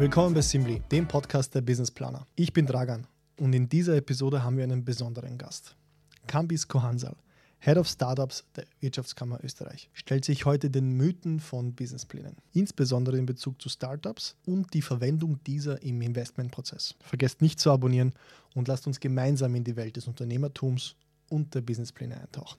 Willkommen bei Simply, dem Podcast der Business Planer. Ich bin Dragan und in dieser Episode haben wir einen besonderen Gast. Kambis Kohansal, Head of Startups der Wirtschaftskammer Österreich, stellt sich heute den Mythen von Businessplänen, insbesondere in Bezug zu Startups und die Verwendung dieser im Investmentprozess. Vergesst nicht zu abonnieren und lasst uns gemeinsam in die Welt des Unternehmertums und der Businesspläne eintauchen.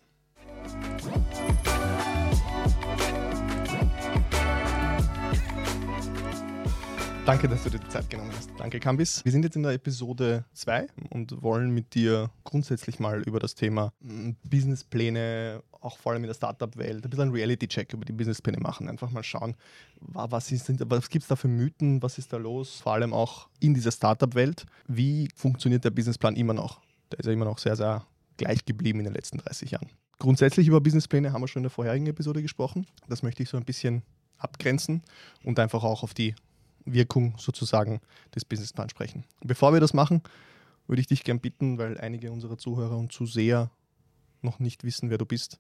Danke, dass du dir die Zeit genommen hast. Danke, Kambis. Wir sind jetzt in der Episode 2 und wollen mit dir grundsätzlich mal über das Thema mm, Businesspläne, auch vor allem in der Startup-Welt, ein bisschen einen Reality-Check über die Businesspläne machen. Einfach mal schauen, was, was gibt es da für Mythen, was ist da los, vor allem auch in dieser Startup-Welt. Wie funktioniert der Businessplan immer noch? Der ist ja immer noch sehr, sehr gleich geblieben in den letzten 30 Jahren. Grundsätzlich über Businesspläne haben wir schon in der vorherigen Episode gesprochen. Das möchte ich so ein bisschen abgrenzen und einfach auch auf die Wirkung sozusagen des Businessplans sprechen. Bevor wir das machen, würde ich dich gern bitten, weil einige unserer Zuhörer und Zuseher noch nicht wissen, wer du bist,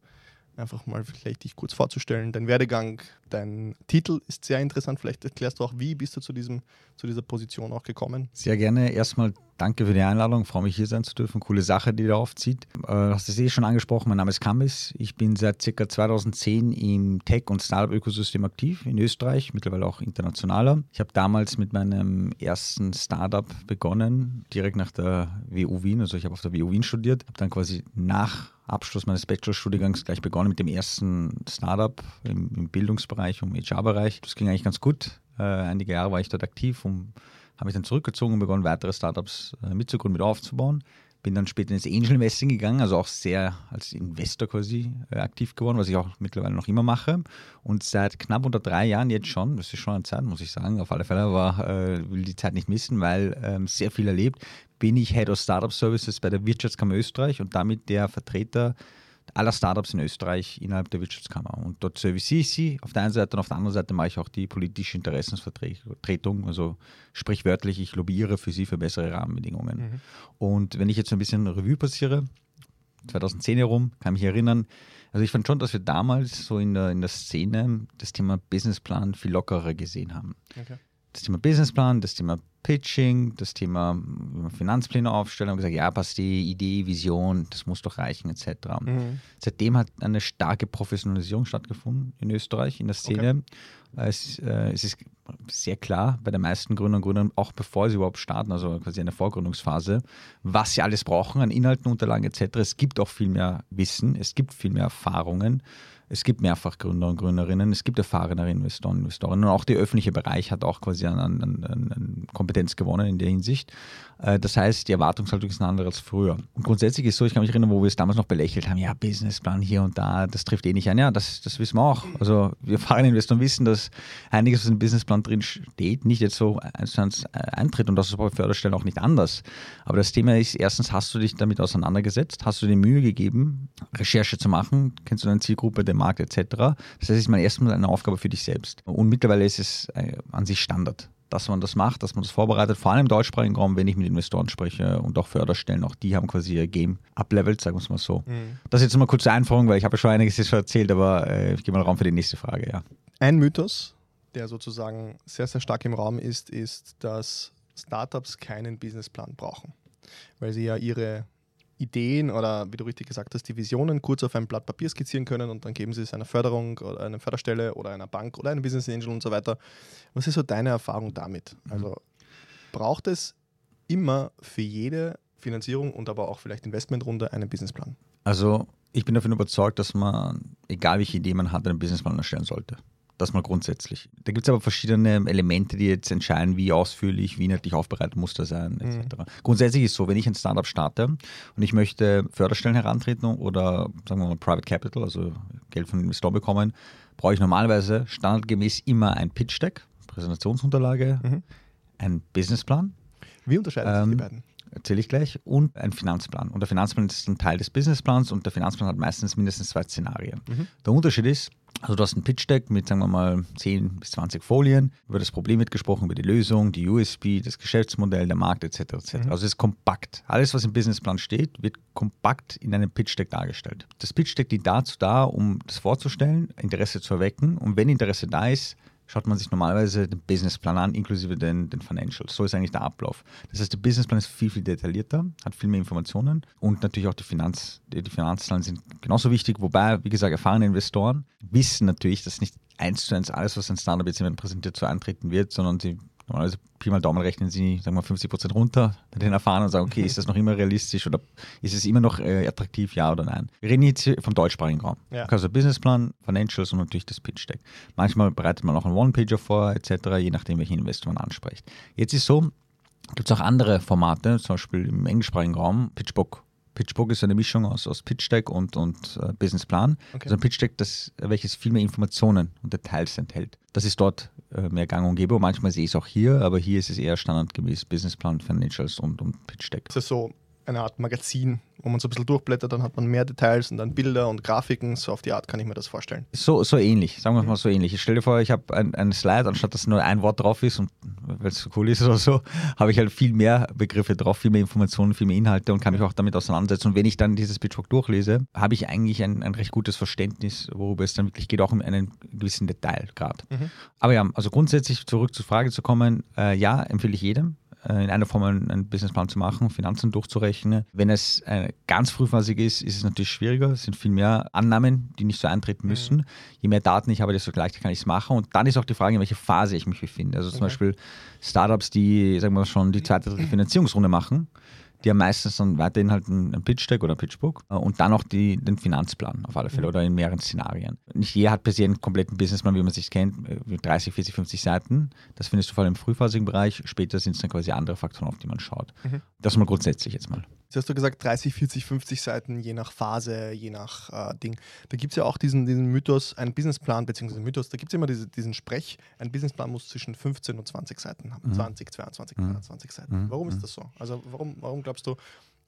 einfach mal vielleicht dich kurz vorzustellen. Dein Werdegang, dein Titel ist sehr interessant. Vielleicht erklärst du auch, wie bist du zu, diesem, zu dieser Position auch gekommen? Sehr gerne. Erstmal danke für die Einladung. Freue mich, hier sein zu dürfen. Coole Sache, die da aufzieht. Äh, du hast es eh schon angesprochen. Mein Name ist Kamis. Ich bin seit ca. 2010 im Tech- und Startup-Ökosystem aktiv in Österreich, mittlerweile auch internationaler. Ich habe damals mit meinem ersten Startup begonnen, direkt nach der WU Wien. Also ich habe auf der WU Wien studiert, habe dann quasi nach Abschluss meines Bachelorstudiengangs gleich begonnen mit dem ersten Startup im, im Bildungsbereich, im HR-Bereich. Das ging eigentlich ganz gut. Äh, einige Jahre war ich dort aktiv und habe mich dann zurückgezogen und begonnen, weitere Startups äh, mitzugründen, mit aufzubauen. Bin dann später ins Angel Investing gegangen, also auch sehr als Investor quasi äh, aktiv geworden, was ich auch mittlerweile noch immer mache. Und seit knapp unter drei Jahren jetzt schon, das ist schon eine Zeit, muss ich sagen, auf alle Fälle, aber äh, will die Zeit nicht missen, weil ähm, sehr viel erlebt, bin ich Head of Startup Services bei der Wirtschaftskammer Österreich und damit der Vertreter aller Startups in Österreich innerhalb der Wirtschaftskammer. Und dort serviciere ich sie auf der einen Seite und auf der anderen Seite mache ich auch die politische Interessensvertretung, also sprichwörtlich, ich lobbyiere für sie für bessere Rahmenbedingungen. Mhm. Und wenn ich jetzt ein bisschen Revue passiere, 2010 herum, kann mich erinnern, also ich fand schon, dass wir damals so in der, in der Szene das Thema Businessplan viel lockerer gesehen haben. Okay. Das Thema Businessplan, das Thema Pitching, das Thema Finanzpläne aufstellen, haben gesagt, ja, passt die Idee, Vision, das muss doch reichen, etc. Mhm. Seitdem hat eine starke Professionalisierung stattgefunden in Österreich, in der Szene. Okay. Es, äh, es, ist sehr klar bei den meisten Gründern und Gründern, auch bevor sie überhaupt starten, also quasi eine Vorgründungsphase, was sie alles brauchen an Inhalten, Unterlagen etc. Es gibt auch viel mehr Wissen, es gibt viel mehr Erfahrungen. Es gibt mehrfach Gründer und Gründerinnen, es gibt erfahrene Investoren und Investorinnen und auch der öffentliche Bereich hat auch quasi an, an, an Kompetenz gewonnen in der Hinsicht. Äh, das heißt, die Erwartungshaltung ist eine andere als früher. Und grundsätzlich ist es so, ich kann mich erinnern, wo wir es damals noch belächelt haben, ja, Businessplan hier und da, das trifft eh nicht ein. Ja, das, das wissen wir auch. Also wir erfahrene Investoren wissen, dass einiges, was im Businessplan drin steht, nicht jetzt so eins zu eins äh, eintritt und das ist bei Förderstellen auch nicht anders. Aber das Thema ist, erstens, hast du dich damit auseinandergesetzt? Hast du dir Mühe gegeben, Recherche zu machen? Kennst du deine Zielgruppe, den Markt etc.? Das heißt, es ist mal erstmal eine Aufgabe für dich selbst. Und mittlerweile ist es äh, an sich Standard dass man das macht, dass man das vorbereitet, vor allem im deutschsprachigen Raum, wenn ich mit Investoren spreche und auch Förderstellen, auch die haben quasi ihr Game uplevelt, sagen wir es mal so. Mhm. Das ist jetzt mal kurze Einführung, weil ich habe ja schon einiges jetzt schon erzählt, aber äh, ich gebe mal Raum für die nächste Frage, ja. Ein Mythos, der sozusagen sehr, sehr stark im Raum ist, ist, dass Startups keinen Businessplan brauchen, weil sie ja ihre Ideen oder wie du richtig gesagt hast, die Visionen kurz auf ein Blatt Papier skizzieren können und dann geben sie es einer Förderung oder einer Förderstelle oder einer Bank oder einem Business Angel und so weiter. Was ist so deine Erfahrung damit? Mhm. Also braucht es immer für jede Finanzierung und aber auch vielleicht Investmentrunde einen Businessplan? Also ich bin davon überzeugt, dass man, egal welche Idee man hat, einen Businessplan erstellen sollte. Das mal grundsätzlich. Da gibt es aber verschiedene Elemente, die jetzt entscheiden, wie ausführlich, wie inhaltlich aufbereitet muss das sein, etc. Mhm. Grundsätzlich ist es so, wenn ich ein Startup starte und ich möchte Förderstellen herantreten oder sagen wir mal Private Capital, also Geld von Investoren bekommen, brauche ich normalerweise standardgemäß immer ein Pitch Deck, Präsentationsunterlage, mhm. ein Businessplan. Wie unterscheiden sich ähm, die beiden? Erzähle ich gleich, und ein Finanzplan. Und der Finanzplan ist ein Teil des Businessplans und der Finanzplan hat meistens mindestens zwei Szenarien. Mhm. Der Unterschied ist, Also du hast ein Pitch-Deck mit, sagen wir mal, 10 bis 20 Folien, über das Problem wird gesprochen, über die Lösung, die USP, das Geschäftsmodell, der Markt etc. etc. Mhm. Also es ist kompakt. Alles, was im Businessplan steht, wird kompakt in einem Pitch-Deck dargestellt. Das Pitch-Deck dient dazu da, um das vorzustellen, Interesse zu erwecken und wenn Interesse da ist, schaut man sich normalerweise den Businessplan an, inklusive den, den Financials. So ist eigentlich der Ablauf. Das heißt, der Businessplan ist viel, viel detaillierter, hat viel mehr Informationen und natürlich auch die, Finanz, die, Finanzzahlen sind genauso wichtig, wobei, wie gesagt, erfahrene Investoren wissen natürlich, dass nicht eins zu eins alles, was ein Startup jetzt jemand präsentiert, so antreten wird, sondern sie Normalerweise Pi mal Daumen rechnen Sie, sagen wir 50 Prozent runter bei den Erfahrenen und sagen, okay, ist das noch immer realistisch oder ist es immer noch äh, attraktiv, ja oder nein? Wir reden jetzt vom deutschsprachigen Raum. Ja. Also Businessplan, Financials und natürlich das Pitch Deck. Manchmal bereitet man auch einen One-Pager vor, etc., je nachdem, welchen Investor man anspricht. Jetzt ist so, gibt es auch andere Formate, zum Beispiel im englischsprachigen Raum, Pitchbook PitchBook ist eine Mischung aus, aus Pitch Deck und, und äh, Businessplan. Okay. Also ein Pitch Deck, das, welches viel mehr Informationen und Details enthält. Das ist dort mehr gang und gäbe. Manchmal sehe ich es auch hier, aber hier ist es eher standardgemäß Businessplan, Financials und, und Pitch Deck. Das ist so eine Art Magazin, wo man so ein bisschen durchblättert, dann hat man mehr Details und dann Bilder und Grafiken. So auf die Art kann ich mir das vorstellen. So, so ähnlich, sagen wir mal so ähnlich. Ich stelle dir vor, ich habe ein, ein Slide, anstatt dass nur ein Wort drauf ist und weil es so cool ist oder so, habe ich halt viel mehr Begriffe drauf, viel mehr Informationen, viel mehr Inhalte und kann mich auch damit auseinandersetzen. Und wenn ich dann dieses Pitchbook durchlese, habe ich eigentlich ein, ein recht gutes Verständnis, worüber es dann wirklich geht, auch um einen gewissen Detailgrad. Mhm. Aber ja, also grundsätzlich zurück zur Frage zu kommen, äh, ja, empfehle ich jedem. Äh, in einer Form einen Businessplan zu machen, Finanzen durchzurechnen. Wenn es äh, ganz frühphasig ist, ist es natürlich schwieriger. Es sind viel mehr Annahmen, die nicht so eintreten mhm. müssen. Mhm. Je mehr Daten ich habe, desto leichter kann ich es machen. Und dann ist auch die Frage, in welcher Phase ich mich befinde. Also zum okay. Beispiel Startups, die, sagen wir schon, die zweite, dritte Finanzierungsrunde machen die haben meistens dann weiterhin halt ein Pitch-Deck oder ein Pitchbook äh, und dann auch die, den Finanzplan auf alle Fälle mhm. oder in mehreren Szenarien. Nicht jeder hat per se einen kompletten Businessplan, wie man sich kennt, 30, 40, 50 Seiten. Das findest du vor allem im frühphasigen Bereich. Später sind es dann quasi andere Faktoren, auf die man schaut. Mhm. Das mal grundsätzlich jetzt mal. Jetzt hast du gesagt 30, 40, 50 Seiten, je nach Phase, je nach äh, Ding. Da gibt es ja auch diesen, diesen Mythos, ein Businessplan, beziehungsweise Mythos, da gibt es immer diese, diesen Sprech, ein Businessplan muss zwischen 15 und 20 Seiten haben. Mhm. 20, 22, 23 mhm. Seiten. Warum ist mhm. das so? Also warum, warum glaubst du,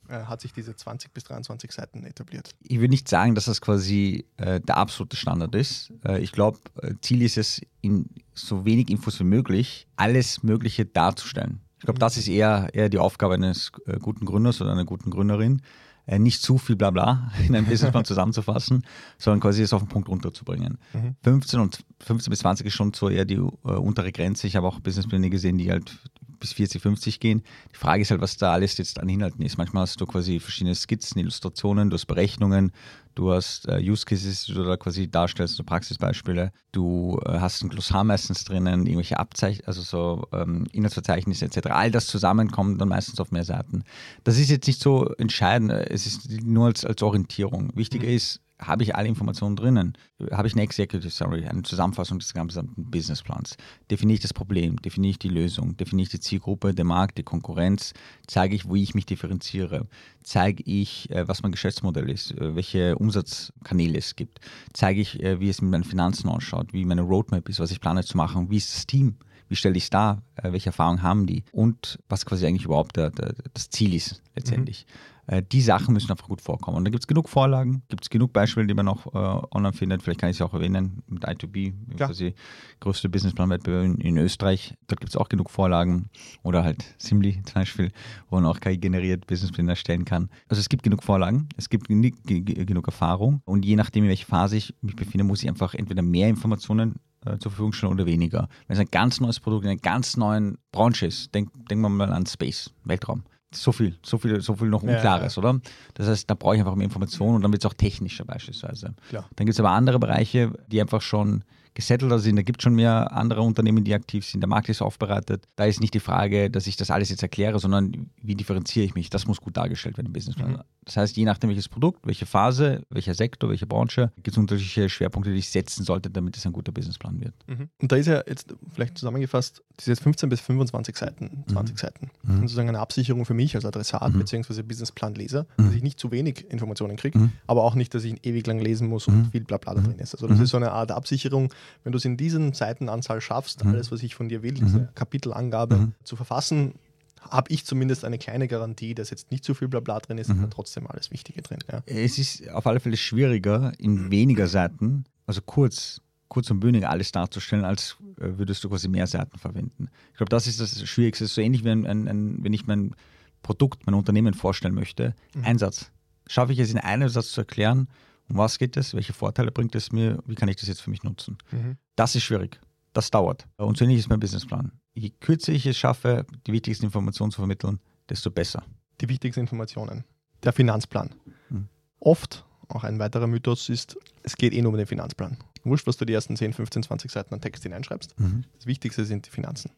äh, hat sich diese 20 bis 23 Seiten etabliert? Ich würde nicht sagen, dass das quasi äh, der absolute Standard ist. Äh, ich glaube, äh, Ziel ist es, in so wenig Infos wie möglich alles Mögliche darzustellen. Ich glaube, das ist eher, eher die Aufgabe eines äh, guten Gründers oder einer guten Gründerin, äh, nicht zu viel Blabla in einem Businessplan zusammenzufassen, sondern quasi es auf den Punkt runterzubringen. Mhm. 15 und 15 bis 20 ist schon so eher die äh, untere Grenze. Ich habe auch Businesspläne gesehen, die halt bis 40, 50 gehen. Die Frage ist halt, was da alles jetzt an Inhalten ist. Manchmal hast du quasi verschiedene Skizzen, Illustrationen, du hast Berechnungen, Du hast äh, Use Cases, die du da quasi darstellst, so Praxisbeispiele. Du äh, hast ein Glossar meistens drinnen, irgendwelche Abzeichen, also so ähm, Inhaltsverzeichnisse etc. All das zusammen kommt dann meistens auf mehr Seiten. Das ist jetzt nicht so entscheidend, es ist nur als, als Orientierung. Wichtiger mhm. ist, habe ich alle Informationen drinnen? Habe ich eine Executive Summary, eine Zusammenfassung des gesamten Businessplans? Definiere ich das Problem? Definiere ich die Lösung? Definiere ich die Zielgruppe, den Markt, die Konkurrenz? Zeige ich, wo ich mich differenziere? Zeige ich, äh, was mein Geschäftsmodell ist? Äh, welche Umsatzkanäle es gibt? Zeige ich, äh, wie es mit meinen Finanzen ausschaut? Wie meine Roadmap ist? Was ich plane zu machen? Wie ist das Team? Wie stelle ich es dar? Welche Erfahrungen haben die? Und was quasi eigentlich überhaupt der, der, das Ziel ist letztendlich. Mhm. Äh, die Sachen müssen einfach gut vorkommen. Und da gibt es genug Vorlagen, gibt es genug Beispiele, die man auch äh, online findet. Vielleicht kann ich sie auch erwähnen mit I2B, quasi größte Businessplan-Wettbewerb in, in, Österreich. Dort gibt es auch genug Vorlagen. Oder halt Simly zum Beispiel, wo man auch KI-generiert Businesspläne erstellen kann. Also es gibt genug Vorlagen, es gibt genug Erfahrung. Und je nachdem, in welcher Phase ich mich befinde, muss ich einfach entweder mehr Informationen äh, zur Verfügung stellen oder weniger. Wenn es ein ganz neues Produkt in einer ganz neuen Branche ist, denken denk wir mal an Space, Weltraum so viel, so viel, so viel noch Unklares, ja, ja. oder? Das heißt, da brauche ich einfach mehr Informationen und dann wird es auch technischer beispielsweise. Klar. Dann gibt es aber andere Bereiche, die einfach schon gesettelter sind. Da gibt es schon mehr andere Unternehmen, die aktiv sind. Der Markt ist aufbereitet. Da ist nicht die Frage, dass ich das alles jetzt erkläre, sondern wie differenziere ich mich? Das muss gut dargestellt werden im Businessplan. Mhm. Das heißt, je nachdem, welches Produkt, welche Phase, welcher Sektor, welche Branche, gibt es unterschiedliche Schwerpunkte, die ich setzen sollte, damit es ein guter Businessplan wird. Mhm. Und da ist ja jetzt vielleicht zusammengefasst, das ist jetzt 15 bis 25 Seiten, 20 mhm. Seiten. Mhm. sozusagen eine Absicherung für mich als Adressat mhm. bzw. Businessplanleser, mhm. dass ich nicht zu wenig Informationen kriege, mhm. aber auch nicht, dass ich ihn ewig lang lesen muss und viel Blabla da drin ist. Also das ist so eine Art Absicherung, wenn du es in diesen Seitenanzahl schaffst, alles, was ich von dir will, diese Kapitelangabe zu verfassen, habe ich zumindest eine kleine Garantie, dass jetzt nicht zu viel Blabla drin ist, mhm. aber trotzdem alles Wichtige drin. Ja. Es ist auf alle Fälle schwieriger, in weniger Seiten also kurz, kurz und bündig alles darzustellen, als äh, würdest du quasi mehr Seiten verwenden. Ich glaube, das ist das Schwierigste. So ähnlich wie ein, ein, ein, wenn ich mein Produkt, mein Unternehmen vorstellen möchte. Mhm. Einsatz. Schaffe ich es in einem Satz zu erklären, um was geht es, welche Vorteile bringt es mir, wie kann ich das jetzt für mich nutzen? Mhm. Das ist schwierig. Das dauert. Und so ähnlich ist mein Businessplan. Je kürzer ich es schaffe, die wichtigsten Informationen zu vermitteln, desto besser. Die wichtigsten Informationen. Der Finanzplan. Mhm. Oft, auch ein weiterer Mythos ist, es geht eh nur um den Finanzplan. Wurscht, was du die ersten 10, 15, 20 Seiten an Text hineinschreibst. Mhm. Das Wichtigste sind die Finanzen.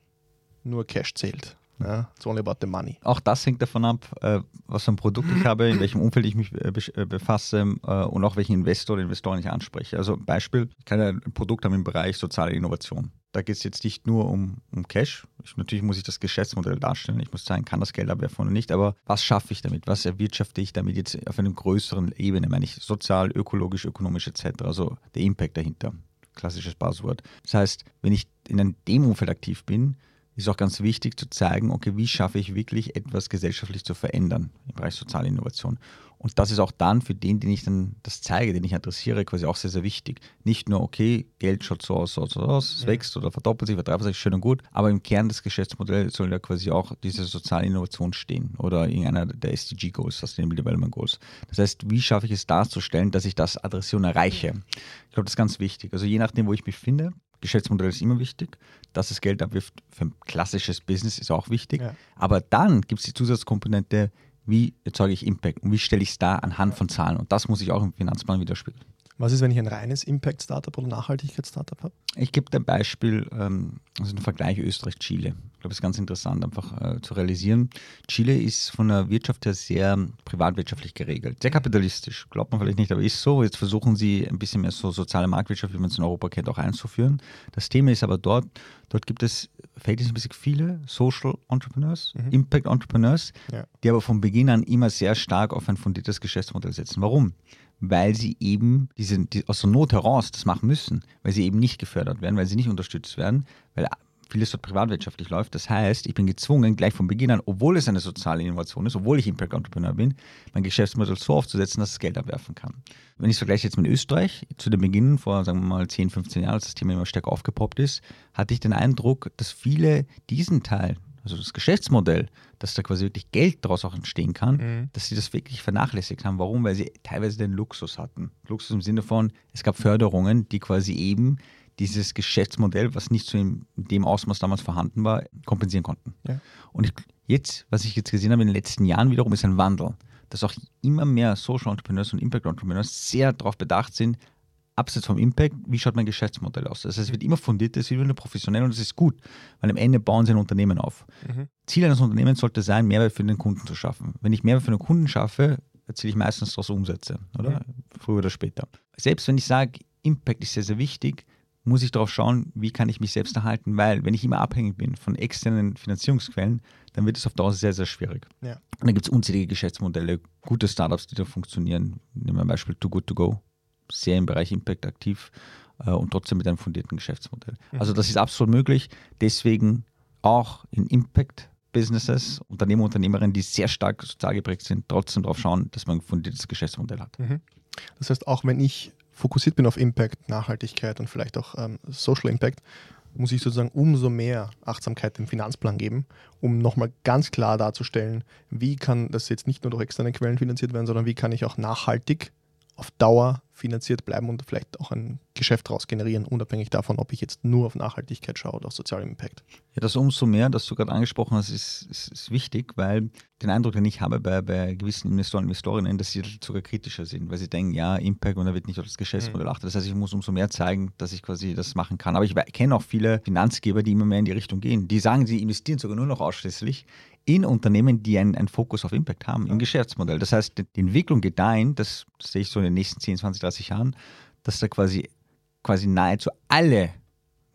Nur Cash zählt. Ja, it's only about the money. Auch das hängt davon ab, äh, was für ein Produkt ich habe, in welchem Umfeld ich mich äh, äh, befasse und auch welchen Investor oder Investoren ich anspreche. Also Beispiel, ich kann ein Produkt haben im Bereich soziale Innovation. Da geht es jetzt nicht nur um, um Cash. Ich, natürlich muss ich das Geschäftsmodell darstellen. Ich muss sagen, kann das Geld abwerfen oder nicht. Aber was schaffe ich damit? Was erwirtschafte ich damit jetzt auf einer größeren Ebene? Meine ich sozial, ökologisch, ökonomisch etc. Also der Impact dahinter. Klassisches Buzzword. Das heißt, wenn ich in dem Umfeld aktiv bin, ist auch ganz wichtig zu zeigen, okay, wie schaffe ich wirklich etwas gesellschaftlich zu verändern im Bereich soziale Innovation. Und das ist auch dann für den, den ich dann das zeige, den ich adressiere, quasi auch sehr, sehr wichtig. Nicht nur, okay, Geld schaut so aus, so, so aus, es ja. wächst oder verdoppelt sich, verdreifacht sich, schön und gut, aber im Kern des Geschäftsmodells soll ja quasi auch diese soziale Innovation stehen oder irgendeiner der SDG Goals, Sustainable Development Goals. Das heißt, wie schaffe ich es darzustellen, dass ich das adressiere und erreiche? Ich glaube, das ist ganz wichtig. Also je nachdem, wo ich mich finde, Geschäftsmodell ist immer wichtig. Dass es Geld abwirft für ein klassisches Business ist auch wichtig. Ja. Aber dann gibt es die Zusatzkomponente, wie erzeuge ich Impact und wie stelle ich es da anhand von Zahlen. Und das muss ich auch im Finanzplan widerspiegeln. Was ist, wenn ich ein reines Impact-Startup oder Nachhaltigkeits-Startup habe? Ich gebe ein Beispiel, ähm, also einen Vergleich Österreich-Chile. Ich glaube, es ist ganz interessant, einfach äh, zu realisieren. Chile ist von der Wirtschaft her sehr privatwirtschaftlich geregelt, sehr kapitalistisch. Glaubt man vielleicht nicht, aber ist so. Jetzt versuchen sie ein bisschen mehr so soziale Marktwirtschaft, wie man es in Europa kennt, auch einzuführen. Das Thema ist aber dort, dort gibt es verhältnismäßig viele Social Entrepreneurs, mhm. Impact Entrepreneurs, ja. die aber von Beginn an immer sehr stark auf ein fundiertes Geschäftsmodell setzen. Warum? weil sie eben diese, die, aus der Not heraus das machen müssen, weil sie eben nicht gefördert werden, weil sie nicht unterstützt werden, weil vieles dort privatwirtschaftlich läuft. Das heißt, ich bin gezwungen, gleich von Beginn an, obwohl es eine soziale Innovation ist, obwohl ich Impact Entrepreneur bin, mein Geschäftsmodell so aufzusetzen, dass es Geld abwerfen kann. Wenn ich es vergleiche jetzt mit Österreich, zu dem Beginn vor, sagen wir mal, 10, 15 Jahren, als das Thema immer stärker aufgepoppt ist, hatte ich den Eindruck, dass viele diesen Teil also das Geschäftsmodell, dass da quasi wirklich Geld daraus auch entstehen kann, mhm. dass sie das wirklich vernachlässigt haben. Warum? Weil sie teilweise den Luxus hatten. Luxus im Sinne von, es gab Förderungen, die quasi eben dieses Geschäftsmodell, was nicht so in dem Ausmaß damals vorhanden war, kompensieren konnten. Ja. Und ich, jetzt, was ich jetzt gesehen habe in den letzten Jahren wiederum, ist ein Wandel, dass auch immer mehr Social Entrepreneurs und Impact Entrepreneurs sehr darauf bedacht sind, abseits vom Impact, wie schaut mein Geschäftsmodell aus? Also es wird immer fundiert, es wird immer professionell und das ist gut, weil am Ende bauen sie ein Unternehmen auf. Mhm. Ziel eines Unternehmens sollte sein, Mehrwert für den Kunden zu schaffen. Wenn ich Mehrwert für den Kunden schaffe, erziele ich meistens daraus Umsätze, oder? Mhm. Früher oder später. Selbst wenn ich sage, Impact ist sehr, sehr wichtig, muss ich darauf schauen, wie kann ich mich selbst erhalten, weil wenn ich immer abhängig bin von externen Finanzierungsquellen, dann wird es auf Dauer sehr, sehr schwierig. Ja. Und da gibt es unzählige Geschäftsmodelle, gute Startups, die da funktionieren. Nehmen wir ein Beispiel Too Good To Go sehr im Bereich Impact aktiv äh, und trotzdem mit einem fundierten Geschäftsmodell. Mhm. Also das ist absolut möglich. Deswegen auch in Impact Businesses, Unternehmer, Unternehmerinnen, die sehr stark sozial geprägt sind, trotzdem darauf schauen, dass man ein fundiertes Geschäftsmodell hat. Mhm. Das heißt, auch wenn ich fokussiert bin auf Impact, Nachhaltigkeit und vielleicht auch ähm, Social Impact, muss ich sozusagen umso mehr Achtsamkeit im Finanzplan geben, um nochmal ganz klar darzustellen, wie kann das jetzt nicht nur durch externe Quellen finanziert werden, sondern wie kann ich auch nachhaltig auf Dauer finanziert bleiben und vielleicht auch ein Geschäft daraus generieren, unabhängig davon, ob ich jetzt nur auf Nachhaltigkeit schaue oder auf sozialen Impact. Ja, das umso mehr, dass du gerade angesprochen hast, ist, ist, ist, wichtig, weil den Eindruck, den ich habe bei, bei gewissen Investoren und Investorinnen, dass sie sogar kritischer sind, weil sie denken, ja, Impact und da wird nicht auf das Geschäftsmodell mhm. achtet. Das heißt, ich muss umso mehr zeigen, dass ich quasi das machen kann. Aber ich kenne auch viele Finanzgeber, die immer mehr in die Richtung gehen. Die sagen, sie investieren sogar nur noch ausschließlich in Unternehmen, die einen, einen Fokus auf Impact haben, im Geschäftsmodell. Das heißt, die Entwicklung geht dahin, das sehe ich so in den nächsten 10, 20, 30 Jahren, dass da quasi, quasi nahezu alle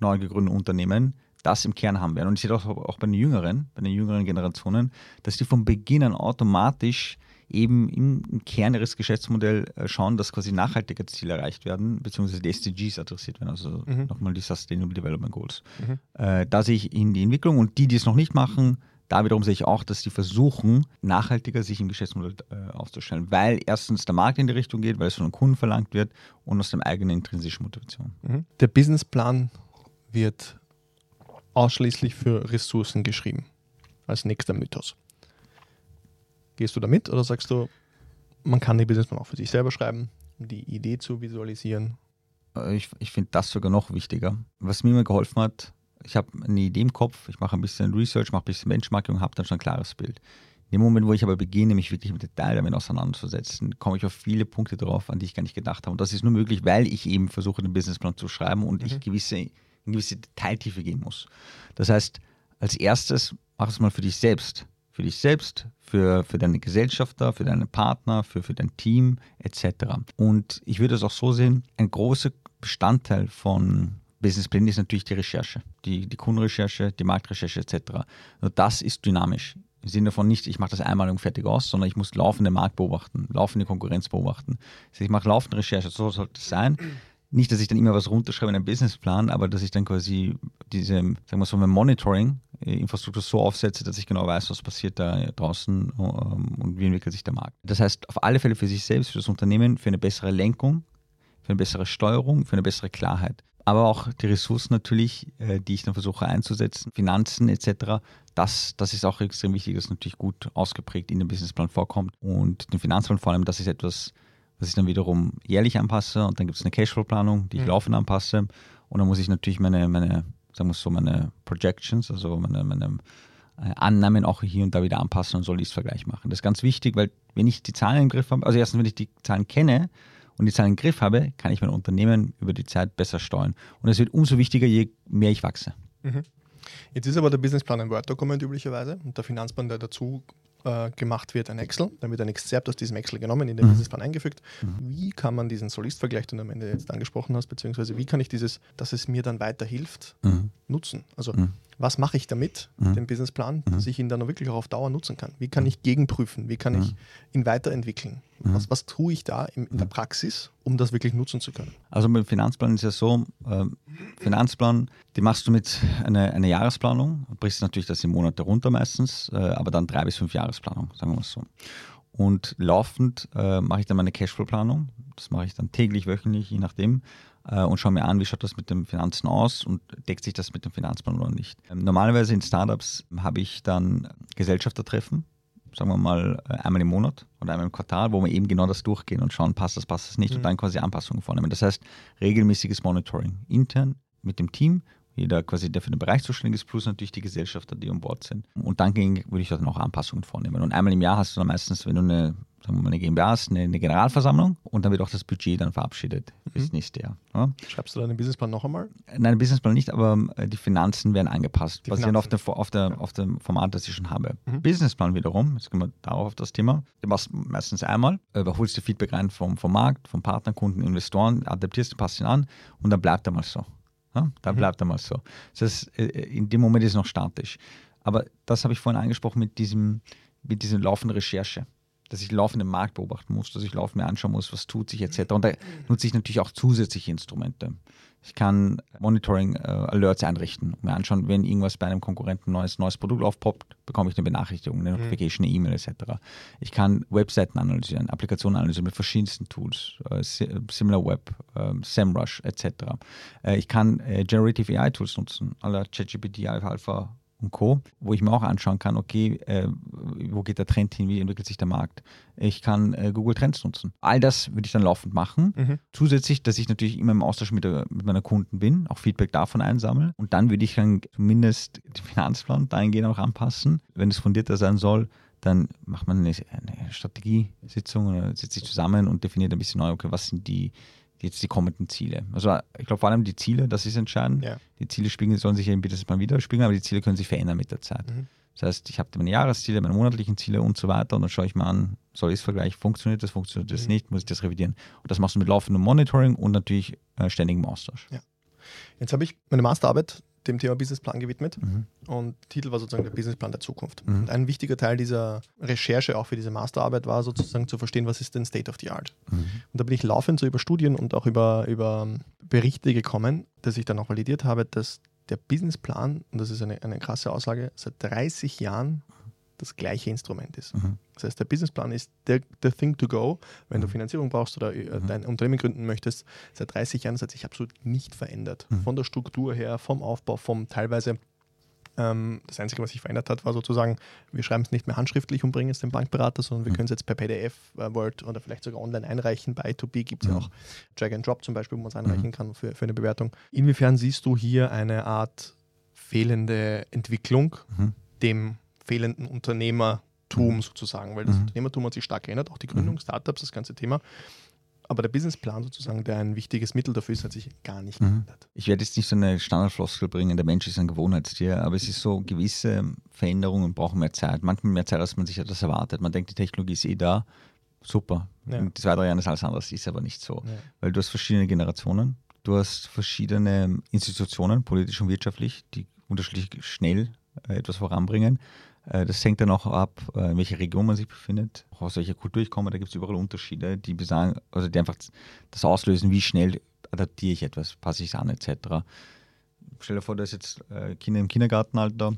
neu gegründeten Unternehmen das im Kern haben werden. Und ich sehe das auch, auch bei den jüngeren, bei den jüngeren Generationen, dass die von Beginn an automatisch eben im Kern ihres Geschäftsmodells äh, schauen, dass quasi Nachhaltigkeitsziele erreicht werden, beziehungsweise die SDGs adressiert werden, also mhm. nochmal die Sustainable Development Goals. Mhm. Äh, da sehe ich in die Entwicklung und die, die es noch nicht machen, da wiederum sehe ich auch, dass die versuchen, nachhaltiger sich im Geschäftsmodell äh, aufzustellen, weil erstens der Markt in die Richtung geht, weil es von den Kunden verlangt wird und aus dem eigenen intrinsischen Motivation. Mhm. Der Businessplan wird ausschließlich für Ressourcen geschrieben, als nächster Mythos. Gehst du damit oder sagst du, man kann den Businessplan auch für sich selber schreiben, um die Idee zu visualisieren? Äh, ich, ich finde das sogar noch wichtiger. Was mir immer geholfen hat, ich habe eine Idee im Kopf, ich mache ein bisschen Research, mache ein bisschen Benchmarking und habe dann schon ein klares Bild. In dem Moment, wo ich aber beginne, mich wirklich mit Detail damit auseinanderzusetzen, komme ich auf viele Punkte drauf, an die ich gar nicht gedacht habe. Und das ist nur möglich, weil ich eben versuche, den Businessplan zu schreiben und mhm. ich gewisse, in gewisse Detailtiefe gehen muss. Das heißt, als erstes mach es mal für dich selbst. Für dich selbst, für, für deine Gesellschafter, für deine Partner, für, für dein Team etc. Und ich würde es auch so sehen, ein großer Bestandteil von Businessplan ist natürlich die Recherche, die, die Kundenrecherche, die Marktrecherche etc. Nur das ist dynamisch. Im Sinne davon nicht, ich mache das einmal und fertig aus, sondern ich muss laufende Markt beobachten, laufende Konkurrenz beobachten. Also ich mache laufende Recherche, so sollte es sein. Nicht, dass ich dann immer was runterschreibe in einem Businessplan, aber dass ich dann quasi diese, sagen wir so, ein Monitoring-Infrastruktur so aufsetze, dass ich genau weiß, was passiert da draußen ähm, und wie entwickelt sich der Markt. Das heißt, auf alle Fälle für sich selbst, für das Unternehmen, für eine bessere Lenkung, für eine bessere Steuerung, für eine bessere Klarheit aber auch die Ressourcen natürlich, äh, die ich dann versuche einzusetzen, Finanzen etc. Das, das ist auch extrem wichtig, dass natürlich gut ausgeprägt in dem Businessplan vorkommt. Und den Finanzplan vor allem, das ist etwas, was ich dann wiederum jährlich anpasse und dann gibt es eine Cashflow-Planung, die ich mhm. laufend anpasse. Und dann muss ich natürlich meine, meine sagen wir so, meine Projections, also meine, meine äh, Annahmen auch hier und da wieder anpassen und soll Ist-Vergleich machen. Das ist ganz wichtig, weil wenn ich die Zahlen im Griff habe, also erstens, wenn ich die Zahlen kenne, und die Zahlen im Griff habe, kann ich mein Unternehmen über die Zeit besser steuern. Und es wird umso wichtiger, je mehr ich wachse. Mhm. Jetzt ist aber der Businessplan ein Word-Dokument üblicherweise und der Finanzplan, der dazu äh, gemacht wird, ein Excel. Dann wird ein Exzerpt aus diesem Excel genommen, in den mhm. Businessplan eingefügt. Mhm. Wie kann man diesen Solist-Vergleich, den du am Ende jetzt angesprochen hast, beziehungsweise wie kann ich dieses, dass es mir dann weiterhilft, mhm. Nutzen? Also mhm was mache ich damit, mhm. den Businessplan, mhm. dass ich ihn dann wirklich auch auf Dauer nutzen kann? Wie kann ich gegenprüfen? Wie kann mhm. ich ihn weiterentwickeln? Mhm. Was, was tue ich da in, in, der Praxis, um das wirklich nutzen zu können? Also mit dem Finanzplan ist ja so, äh, Finanzplan, die machst du mit einer eine Jahresplanung, brichst natürlich das in Monate runter meistens, äh, aber dann drei bis fünf Jahresplanung, sagen wir mal so. Und laufend äh, mache ich dann meine Cashflow-Planung. Das mache ich dann täglich, wöchentlich, je nachdem und schaue mir an, wie schaut das mit den Finanzen aus und deckt sich das mit dem Finanzplan oder nicht. Ähm, normalerweise in Startups habe ich dann Gesellschaftertreffen, sagen wir mal äh, einmal im Monat oder einmal im Quartal, wo wir eben genau das durchgehen und schauen, passt das, passt das nicht mhm. und dann quasi Anpassungen vornehmen. Das heißt, regelmäßiges Monitoring intern mit dem Team jeder quasi, der für den Bereich zuständig ist, plus natürlich die Gesellschafter, die an Bord sind. Und dann würde ich dann auch Anpassungen vornehmen. Und einmal im Jahr hast du dann meistens, wenn du eine sagen wir mal, eine GmbH eine, eine, Generalversammlung und dann wird auch das Budget dann verabschiedet mhm. bis nächstes Jahr. Ja. Schreibst du dann den Businessplan noch einmal? Nein, den Businessplan nicht, aber äh, die Finanzen werden angepasst, die basierend auf, der, auf, der, ja. auf dem Format, das ich schon habe. Mhm. Businessplan wiederum, jetzt kommen wir darauf auf das Thema, den machst du meistens einmal, überholst du Feedback rein vom, vom Markt, vom Partner, Kunden, Investoren, adaptierst du, passt ihn an und dann bleibt er mal so. Ja, dann mhm. bleibt er mal so. Das heißt, äh, in dem Moment ist es noch statisch. Aber das habe ich vorhin angesprochen mit diesem, mit dieser laufenden Recherche dass ich laufend den Markt beobachten muss, dass ich laufend mir anschauen muss, was tut sich etc. Und da nutze ich natürlich auch zusätzliche Instrumente. Ich kann Monitoring-Alerts äh, einrichten, mir anschauen, wenn irgendwas bei einem Konkurrenten neues, neues Produkt aufpoppt, bekomme ich eine Benachrichtigung, eine mhm. Notification, eine E-Mail etc. Ich kann Webseiten analysieren, Applikationen analysieren mit verschiedensten Tools, äh, SimilarWeb, äh, SEMrush etc. Ich kann äh, Generative AI-Tools nutzen, aller ChatGPT, Alpha und Co., wo ich mir auch anschauen kann, okay, äh, wo geht der Trend hin, wie entwickelt sich der Markt. Ich kann äh, Google Trends nutzen. All das würde ich dann laufend machen. Mhm. Zusätzlich, dass ich natürlich immer im Austausch mit, der, mit meiner Kunden bin, auch Feedback davon einsammle. Und dann würde ich dann zumindest den Finanzplan dahingehend auch anpassen. Wenn es fundierter sein soll, dann macht man eine, eine Strategiesitzung oder setzt sich zusammen und definiert ein bisschen neu, okay, was sind die jetzt die kommenden Ziele. Also ich glaube vor allem die Ziele, das ist entscheidend. Ja. Die Ziele spiegeln, sollen sich eben das mal widerspiegeln, aber die Ziele können sich verändern mit der Zeit. Mhm. Das heißt, ich habe meine Jahresziele, meine monatlichen Ziele und so weiter und dann schaue ich mal an, soll ich es vergleichen, funktioniert das, funktioniert das mhm. nicht, muss ich das revidieren. Und das machst du mit laufendem Monitoring und natürlich äh, ständigem Austausch. Ja. Jetzt habe ich meine Masterarbeit dem Thema Businessplan gewidmet mhm. und Titel war sozusagen der Businessplan der Zukunft. Mhm. Und ein wichtiger Teil dieser Recherche auch für diese Masterarbeit war sozusagen zu verstehen, was ist denn State of the Art. Mhm. Und da bin ich laufend so über Studien und auch über, über Berichte gekommen, dass ich dann auch validiert habe, dass der Businessplan, und das ist eine, eine krasse Aussage, seit 30 Jahren das gleiche Instrument ist. Mhm. Das heißt, der Businessplan ist der, the thing to go, wenn mhm. du Finanzierung brauchst oder äh, mhm. dein Unternehmen gründen möchtest. Seit 30 Jahren das hat sich absolut nicht verändert. Mhm. Von der Struktur her, vom Aufbau, vom teilweise ähm, das Einzige, was sich verändert hat, war sozusagen, wir schreiben es nicht mehr handschriftlich und bringen es dem Bankberater, sondern wir mhm. können es jetzt per PDF, äh, Word oder vielleicht sogar online einreichen. Bei I2B gibt es ja. ja auch Drag and Drop zum Beispiel, wo man es einreichen mhm. kann für, für eine Bewertung. Inwiefern siehst du hier eine Art fehlende Entwicklung, mhm. dem fehlenden Unternehmertum mhm. sozusagen, weil das mhm. Unternehmertum hat sich stark geändert, auch die Gründung, mhm. Startups, das ganze Thema. Aber der Businessplan sozusagen, der ein wichtiges Mittel dafür ist, hat sich gar nicht mhm. geändert. Ich werde jetzt nicht so eine Standardfloskel bringen, der Mensch ist ein Gewohnheitstier, aber es ist so, gewisse Veränderungen brauchen mehr Zeit. Manchmal mehr Zeit, als man sich etwas erwartet. Man denkt, die Technologie ist eh da, super. Ja. In zwei, drei Jahren ist alles anders, ist aber nicht so. Ja. Weil du hast verschiedene Generationen, du hast verschiedene Institutionen, politisch und wirtschaftlich, die unterschiedlich schnell äh, etwas voranbringen. Äh, das hängt dann auch ab, äh, in welcher Region man sich befindet, aus welcher Kultur ich komme. Da gibt es überall Unterschiede, die besagen, also die einfach das auslösen, wie schnell adaptiere ich etwas, passe ich es an, etc. Stell dir vor, da ist jetzt äh, Kinder im Kindergartenalter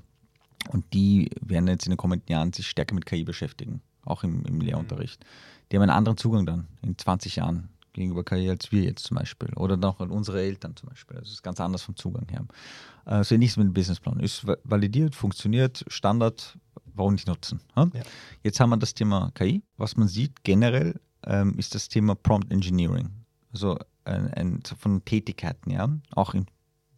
und die werden jetzt in den kommenden Jahren sich stärker mit KI beschäftigen, auch im, im Lehrunterricht. Die haben einen anderen Zugang dann in 20 Jahren gegenüber KI als wir jetzt zum Beispiel oder noch unsere Eltern zum Beispiel. Also es ist ganz anders vom Zugang her. Äh, so ähnliches mit dem Businessplan. Ist validiert, funktioniert, Standard, warum nicht nutzen? Ja? Ja. Jetzt haben wir das Thema KI. Was man sieht generell ähm, ist das Thema Prompt Engineering. Also ein, ein, von Tätigkeiten, ja, auch in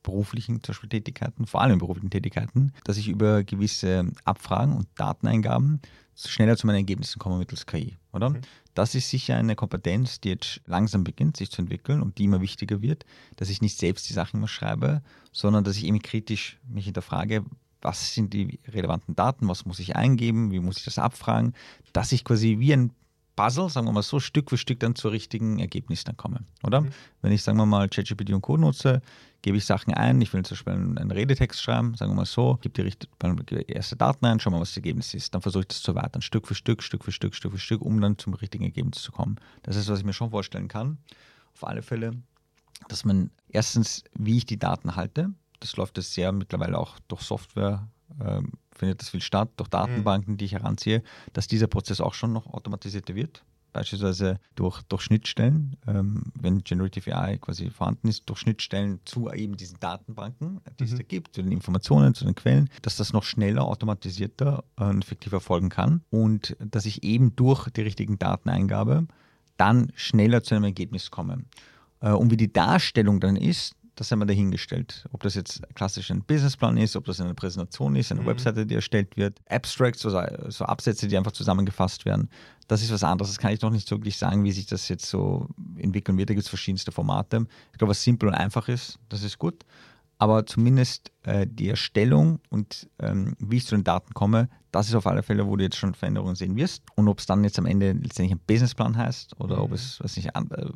beruflichen zum Beispiel Tätigkeiten, vor allem in beruflichen Tätigkeiten, dass ich über gewisse Abfragen und Dateneingaben schneller zu meinen Ergebnissen komme mittels KI, oder? Mhm. Das ist sicher eine Kompetenz, die jetzt langsam beginnt, sich zu entwickeln und die immer wichtiger wird, dass ich nicht selbst die Sachen immer schreibe, sondern dass ich eben kritisch mich hinterfrage, was sind die relevanten Daten, was muss ich eingeben, wie muss ich das abfragen, dass ich quasi wie ein Puzzle, sagen wir mal so, Stück für Stück dann zu richtigen Ergebnissen dann komme, oder? Mhm. Wenn ich, sagen wir mal, ChatGPT und Co. nutze, gebe ich Sachen ein, ich will zum Beispiel einen Redetext schreiben, sagen wir mal so, gebe die erste Daten ein, schau mal, was das Ergebnis ist. Dann versuche ich das zu erweitern, Stück für Stück, Stück für Stück, Stück für Stück, um dann zum richtigen Ergebnis zu kommen. Das ist, was ich mir schon vorstellen kann. Auf alle Fälle, dass man erstens, wie ich die Daten halte, das läuft jetzt sehr mittlerweile auch durch Software, ähm, findet das viel statt, durch Datenbanken, die ich heranziehe, dass dieser Prozess auch schon noch automatisierter wird beispielsweise durch, durch Schnittstellen, ähm, wenn Generative AI quasi vorhanden ist, durch Schnittstellen zu eben diesen Datenbanken, die mhm. es da gibt, zu den Informationen, zu den Quellen, dass das noch schneller, automatisierter und effektiver folgen kann und dass ich eben durch die richtigen Dateneingabe dann schneller zu einem Ergebnis komme. Äh, und wie die Darstellung dann ist, das haben wir dahingestellt. Ob das jetzt klassisch ein Businessplan ist, ob das eine Präsentation ist, eine mhm. Webseite, die erstellt wird, Abstracts, also so Absätze, die einfach zusammengefasst werden. Das ist was anderes. Das kann ich noch nicht so wirklich sagen, wie sich das jetzt so entwickeln wird. Da gibt es verschiedenste Formate. Ich glaube, was simpel und einfach ist, das ist gut. Aber zumindest äh, die Erstellung und ähm, wie ich zu den Daten komme, das ist auf alle Fälle, wo du jetzt schon Veränderungen sehen wirst. Und ob es dann jetzt am Ende letztendlich ein Businessplan heißt oder mhm. ob es was nicht äh,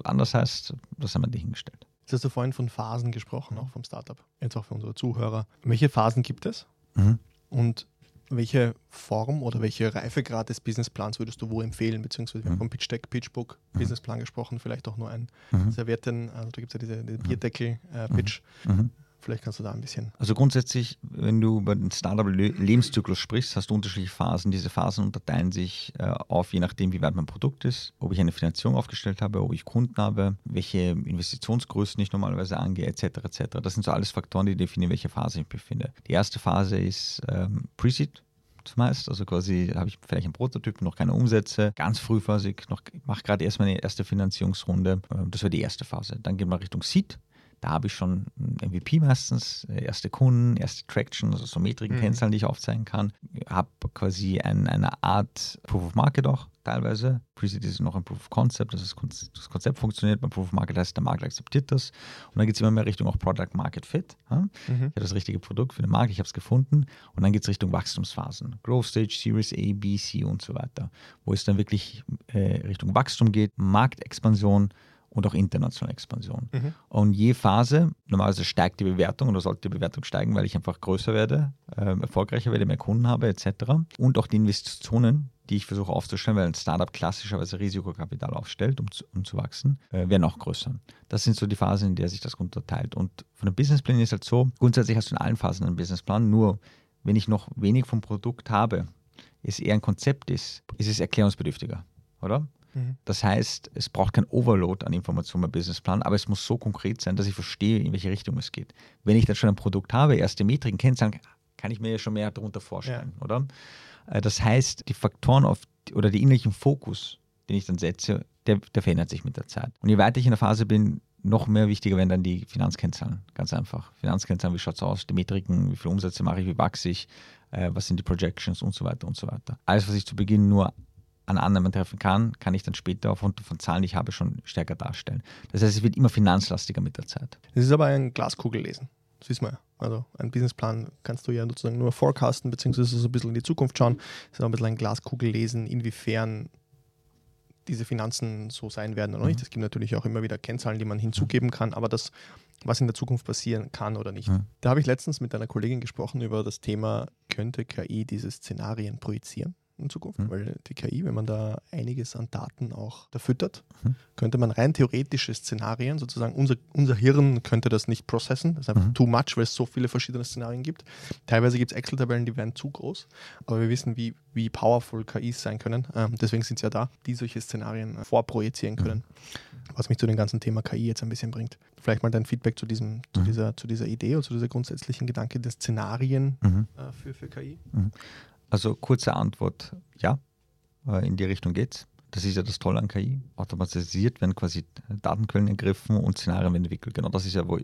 anders heißt, das haben wir dahingestellt. Jetzt hast du vorhin von Phasen gesprochen, auch vom Startup. Jetzt auch für unsere Zuhörer. Welche Phasen gibt es? Mhm. Und welche Form oder welche Reifegrad des Businessplans würdest du wo empfehlen? Beziehungsweise wir haben mhm. vom Pitch Deck, Pitchbook, mhm. Businessplan gesprochen, vielleicht auch nur ein mhm. Servietten, also da gibt es ja diese, diese Bierdeckel-Pitch. Äh, mhm. Vielleicht kannst du da ein bisschen. Also grundsätzlich, wenn du über den Startup-Lebenszyklus sprichst, hast du unterschiedliche Phasen. Diese Phasen unterteilen sich äh, auf, je nachdem, wie weit mein Produkt ist, ob ich eine Finanzierung aufgestellt habe, ob ich Kunden habe, welche Investitionsgrößen ich normalerweise angehe, etc. etc. Das sind so alles Faktoren, die definieren, welche Phase ich befinde. Die erste Phase ist ähm, Pre-Seed, zumeist. Also quasi habe ich vielleicht einen Prototyp, noch keine Umsätze, ganz frühphasig, noch mache gerade erst meine erste Finanzierungsrunde. Ähm, das wäre die erste Phase. Dann gehen wir Richtung Seed. Da habe ich schon MVP meistens, äh, erste Kunden, erste Traction, also so Metriken, mhm. Kennzahlen, die ich aufzeigen kann. Habe quasi ein, eine Art Proof of Market auch teilweise. Preseed ist noch ein Proof of Concept, dass das Konzept funktioniert. Beim Proof of Market heißt, der Markt akzeptiert das. Und dann geht es immer mehr Richtung auch Product Market Fit. Ja? Mhm. Ich habe das richtige Produkt für den Markt, ich habe es gefunden. Und dann geht es Richtung Wachstumsphasen. Growth Stage, Series A, B, C und so weiter. Wo es dann wirklich äh, Richtung Wachstum geht, Marktexpansion und auch internationale Expansion. Mhm. Und je Phase, normalerweise steigt die Bewertung oder sollte die Bewertung steigen, weil ich einfach größer werde, äh, erfolgreicher werde, mehr Kunden habe etc. Und auch die Investitionen, die ich versuche aufzustellen, weil ein Startup klassischerweise Risikokapital aufstellt, um zu, um zu wachsen, äh, werden auch größer. Das sind so die Phasen, in der sich das unterteilt. Und von dem Businessplan ist halt so, grundsätzlich hast du in allen Phasen einen Businessplan, nur wenn ich noch wenig vom Produkt habe, es eher ein Konzept ist, ist es erklärungsbedürftiger, oder? Mhm. Das heißt, es braucht kein Overload an Informationen beim Businessplan, aber es muss so konkret sein, dass ich verstehe, in welche Richtung es geht. Wenn ich dann schon ein Produkt habe, erste Metriken kennzeichnen, kann ich mir ja schon mehr darunter vorstellen, ja. oder? Äh, das heißt, die Faktoren auf, oder die innerlichen Fokus, den ich dann setze, der, der verändert sich mit der Zeit. Und je weiter ich in der Phase bin, noch mehr wichtiger werden dann die Finanzkennzahlen. Ganz einfach. Finanzkennzahlen, wie schaut es aus, die Metriken, wie viele Umsätze mache ich, wie wachse ich, äh, was sind die Projections und so weiter und so weiter. Alles, was ich zu Beginn nur an Annahmen treffen kann, kann ich dann später aufgrund von Zahlen, die ich habe, schon stärker darstellen. Das heißt, es wird immer finanzlastiger mit der Zeit. Es ist aber ein Glaskugellesen. Das wissen wir ja. Also ein Businessplan kannst du ja sozusagen nur forecasten, beziehungsweise so ein bisschen in die Zukunft schauen. Es ist auch ein bisschen ein Glaskugellesen, inwiefern diese Finanzen so sein werden oder nicht. Mhm. Es gibt natürlich auch immer wieder Kennzahlen, die man hinzugeben kann, aber das, was in der Zukunft passieren kann oder nicht. Mhm. Da habe ich letztens mit einer Kollegin gesprochen über das Thema, könnte KI diese Szenarien projizieren? In Zukunft, mhm. weil die KI, wenn man da einiges an Daten auch da füttert, mhm. könnte man rein theoretische Szenarien, sozusagen unser, unser Hirn könnte das nicht processen, das ist einfach mhm. too much, weil es so viele verschiedene Szenarien gibt. Teilweise gibt es Excel-Tabellen, die werden zu groß, aber wir wissen, wie, wie powerful KIs sein können. Ähm, deswegen sind sie ja da, die solche Szenarien äh, vorprojizieren mhm. können. Was mich zu dem ganzen Thema KI jetzt ein bisschen bringt. Vielleicht mal dein Feedback zu, diesem, zu, mhm. dieser, zu dieser Idee oder zu dieser grundsätzlichen Gedanke der Szenarien mhm. äh, für, für KI. Also kurze Antwort, ja, äh, in die Richtung geht's. Das ist ja das Tolle an KI. Automatisiert werden quasi Datenquellen ergriffen und Szenarien entwickelt. Genau das ist ja, wo,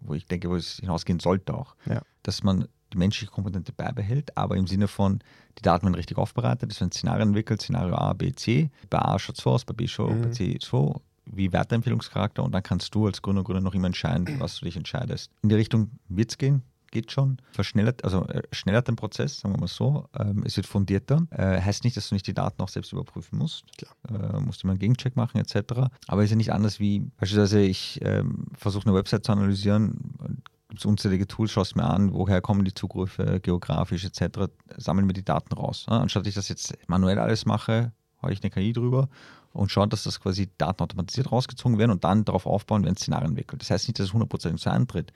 wo ich denke, wo es hinausgehen sollte auch. Ja. Dass man die menschliche Komponente beibehält, aber im Sinne von, die Daten werden richtig aufbereitet, es werden Szenarien entwickelt, Szenario A, B, C. Bei A schaut es so aus, bei B schaut, mhm. bei C so, wie Wertempfehlungscharakter und dann kannst du als Gründer und Gründer noch immer entscheiden, was du dich entscheidest. In die Richtung wird es gehen, geht schon, verschnellert, also äh, schnellert den Prozess, sagen wir mal so. Ähm, es wird fundierter. Äh, heißt nicht, dass du nicht die Daten auch selbst überprüfen musst. Klar. Äh, musst du mal einen Gegencheck machen, etc. Aber es ist ja nicht anders wie, beispielsweise, ich ähm, versuche eine Website zu analysieren, gibt es unzählige Tools, schaust mir an, woher kommen die Zugriffe, geografisch etc., sammeln mir die Daten raus. Ja? Anstatt ich das jetzt manuell alles mache, habe ich eine KI drüber und schaue, dass das quasi Daten automatisiert rausgezogen werden und dann darauf aufbauen, wenn Szenarien entwickelt. Das heißt nicht, dass es 100% so eintritt,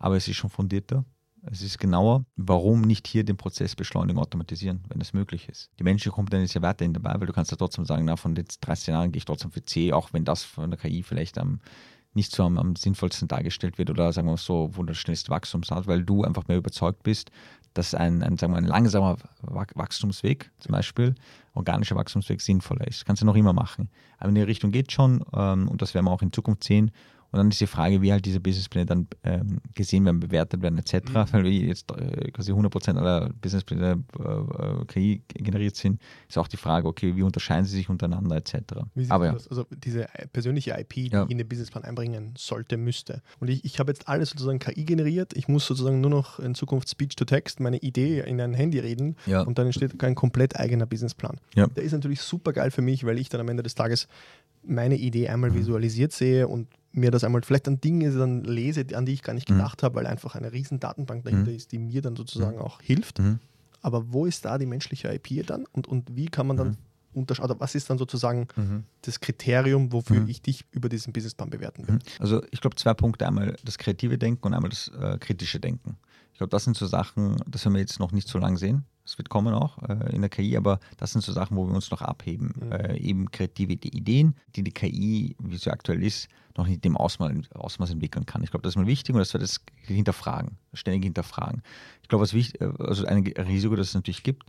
aber es ist schon fundierter. Es ist genauer, warum nicht hier den Prozess beschleunigen, automatisieren, wenn es möglich ist. Die menschliche Kompetenz ist ja weiterhin dabei, weil du kannst ja trotzdem sagen, na, von den drei Szenarien gehe ich trotzdem für C, auch wenn das von der KI vielleicht am nicht so am, am, sinnvollsten dargestellt wird oder sagen wir so, wo das schnellste Wachstum hat, weil du einfach mehr überzeugt bist, dass ein, ein, sagen wir, ein langsamer Wachstumsweg, zum Beispiel organischer Wachstumsweg, sinnvoller ist. Das kannst du noch immer machen. Aber in die Richtung geht schon ähm, und das werden wir auch in Zukunft sehen. Und dann ist die Frage, wie halt diese Businesspläne dann ähm, gesehen werden, bewertet werden, etc. Mhm. Weil wir jetzt äh, quasi 100% aller Businesspläne äh, KI generiert sind, ist auch die Frage, okay, wie unterscheiden sie sich untereinander, etc. Aber ja. Das? Also diese persönliche IP, die ja. ich in den Businessplan einbringen sollte, müsste. Und ich, ich habe jetzt alles sozusagen KI generiert. Ich muss sozusagen nur noch in Zukunft Speech-to-Text meine Idee in ein Handy reden ja. und dann entsteht kein komplett eigener Businessplan. Ja. Der ist natürlich super geil für mich, weil ich dann am Ende des Tages meine Idee einmal mhm. visualisiert sehe und mir das einmal vielleicht an Dinge dann lese, an die ich gar nicht mhm. gedacht mhm. habe, weil einfach eine riesen Datenbank dahinter mhm. ist, die mir dann sozusagen mhm. auch hilft. Mhm. Aber wo ist da die menschliche IP dann und, und wie kann man dann unterscheiden, was ist dann sozusagen das Kriterium, wofür ich dich über diesen Businessplan bewerten will? Also ich glaube zwei Punkte, einmal das kreative Denken und einmal das äh, kritische Denken. Ich glaube, das sind so Sachen, das werden wir jetzt noch nicht so lange sehen. Das wird kommen auch äh, in der KI, aber das sind so Sachen, wo wir uns noch abheben. Mhm. Äh, eben kreative Ideen, die die KI, wie sie aktuell ist, noch nicht in dem Ausmaß, Ausmaß entwickeln kann. Ich glaube, das ist mal wichtig und das wird das hinterfragen, ständig hinterfragen. Ich glaube, was wichtig, äh, also ein Risiko, das es natürlich gibt,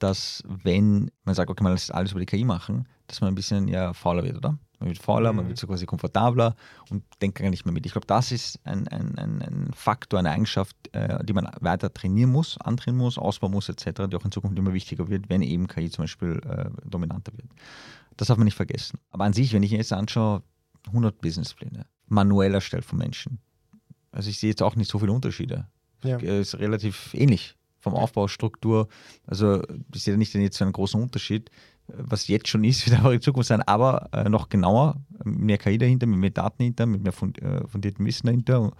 dass wenn man sagt, okay, man lässt alles über die KI machen, dass man ein bisschen ja fauler wird, oder? Man wird fauler, mhm. man wird so quasi komfortabler und denkt gar nicht mehr mit. Ich glaube, das ist ein, ein, ein, ein, Faktor, eine Eigenschaft, äh, die man weiter trainieren muss, antrainieren muss, ausbauen muss, etc., die auch in Zukunft immer wichtiger wird, wenn eben KI zum Beispiel äh, dominanter wird. Das darf man nicht vergessen. Aber an sich, wenn ich mir jetzt anschaue, 100 Businesspläne, manuell erstellt von Menschen. Also ich sehe jetzt auch nicht so viele Unterschiede. Ja. Es ist relativ ähnlich vom Aufbaustruktur. Also ich sehe nicht jetzt so einen großen Unterschied. Was jetzt schon ist, wird auch in Zukunft sein, aber äh, noch genauer, mehr KI dahinter, mit mehr Daten dahinter, mit mehr äh, fundiertem Wissen dahinter.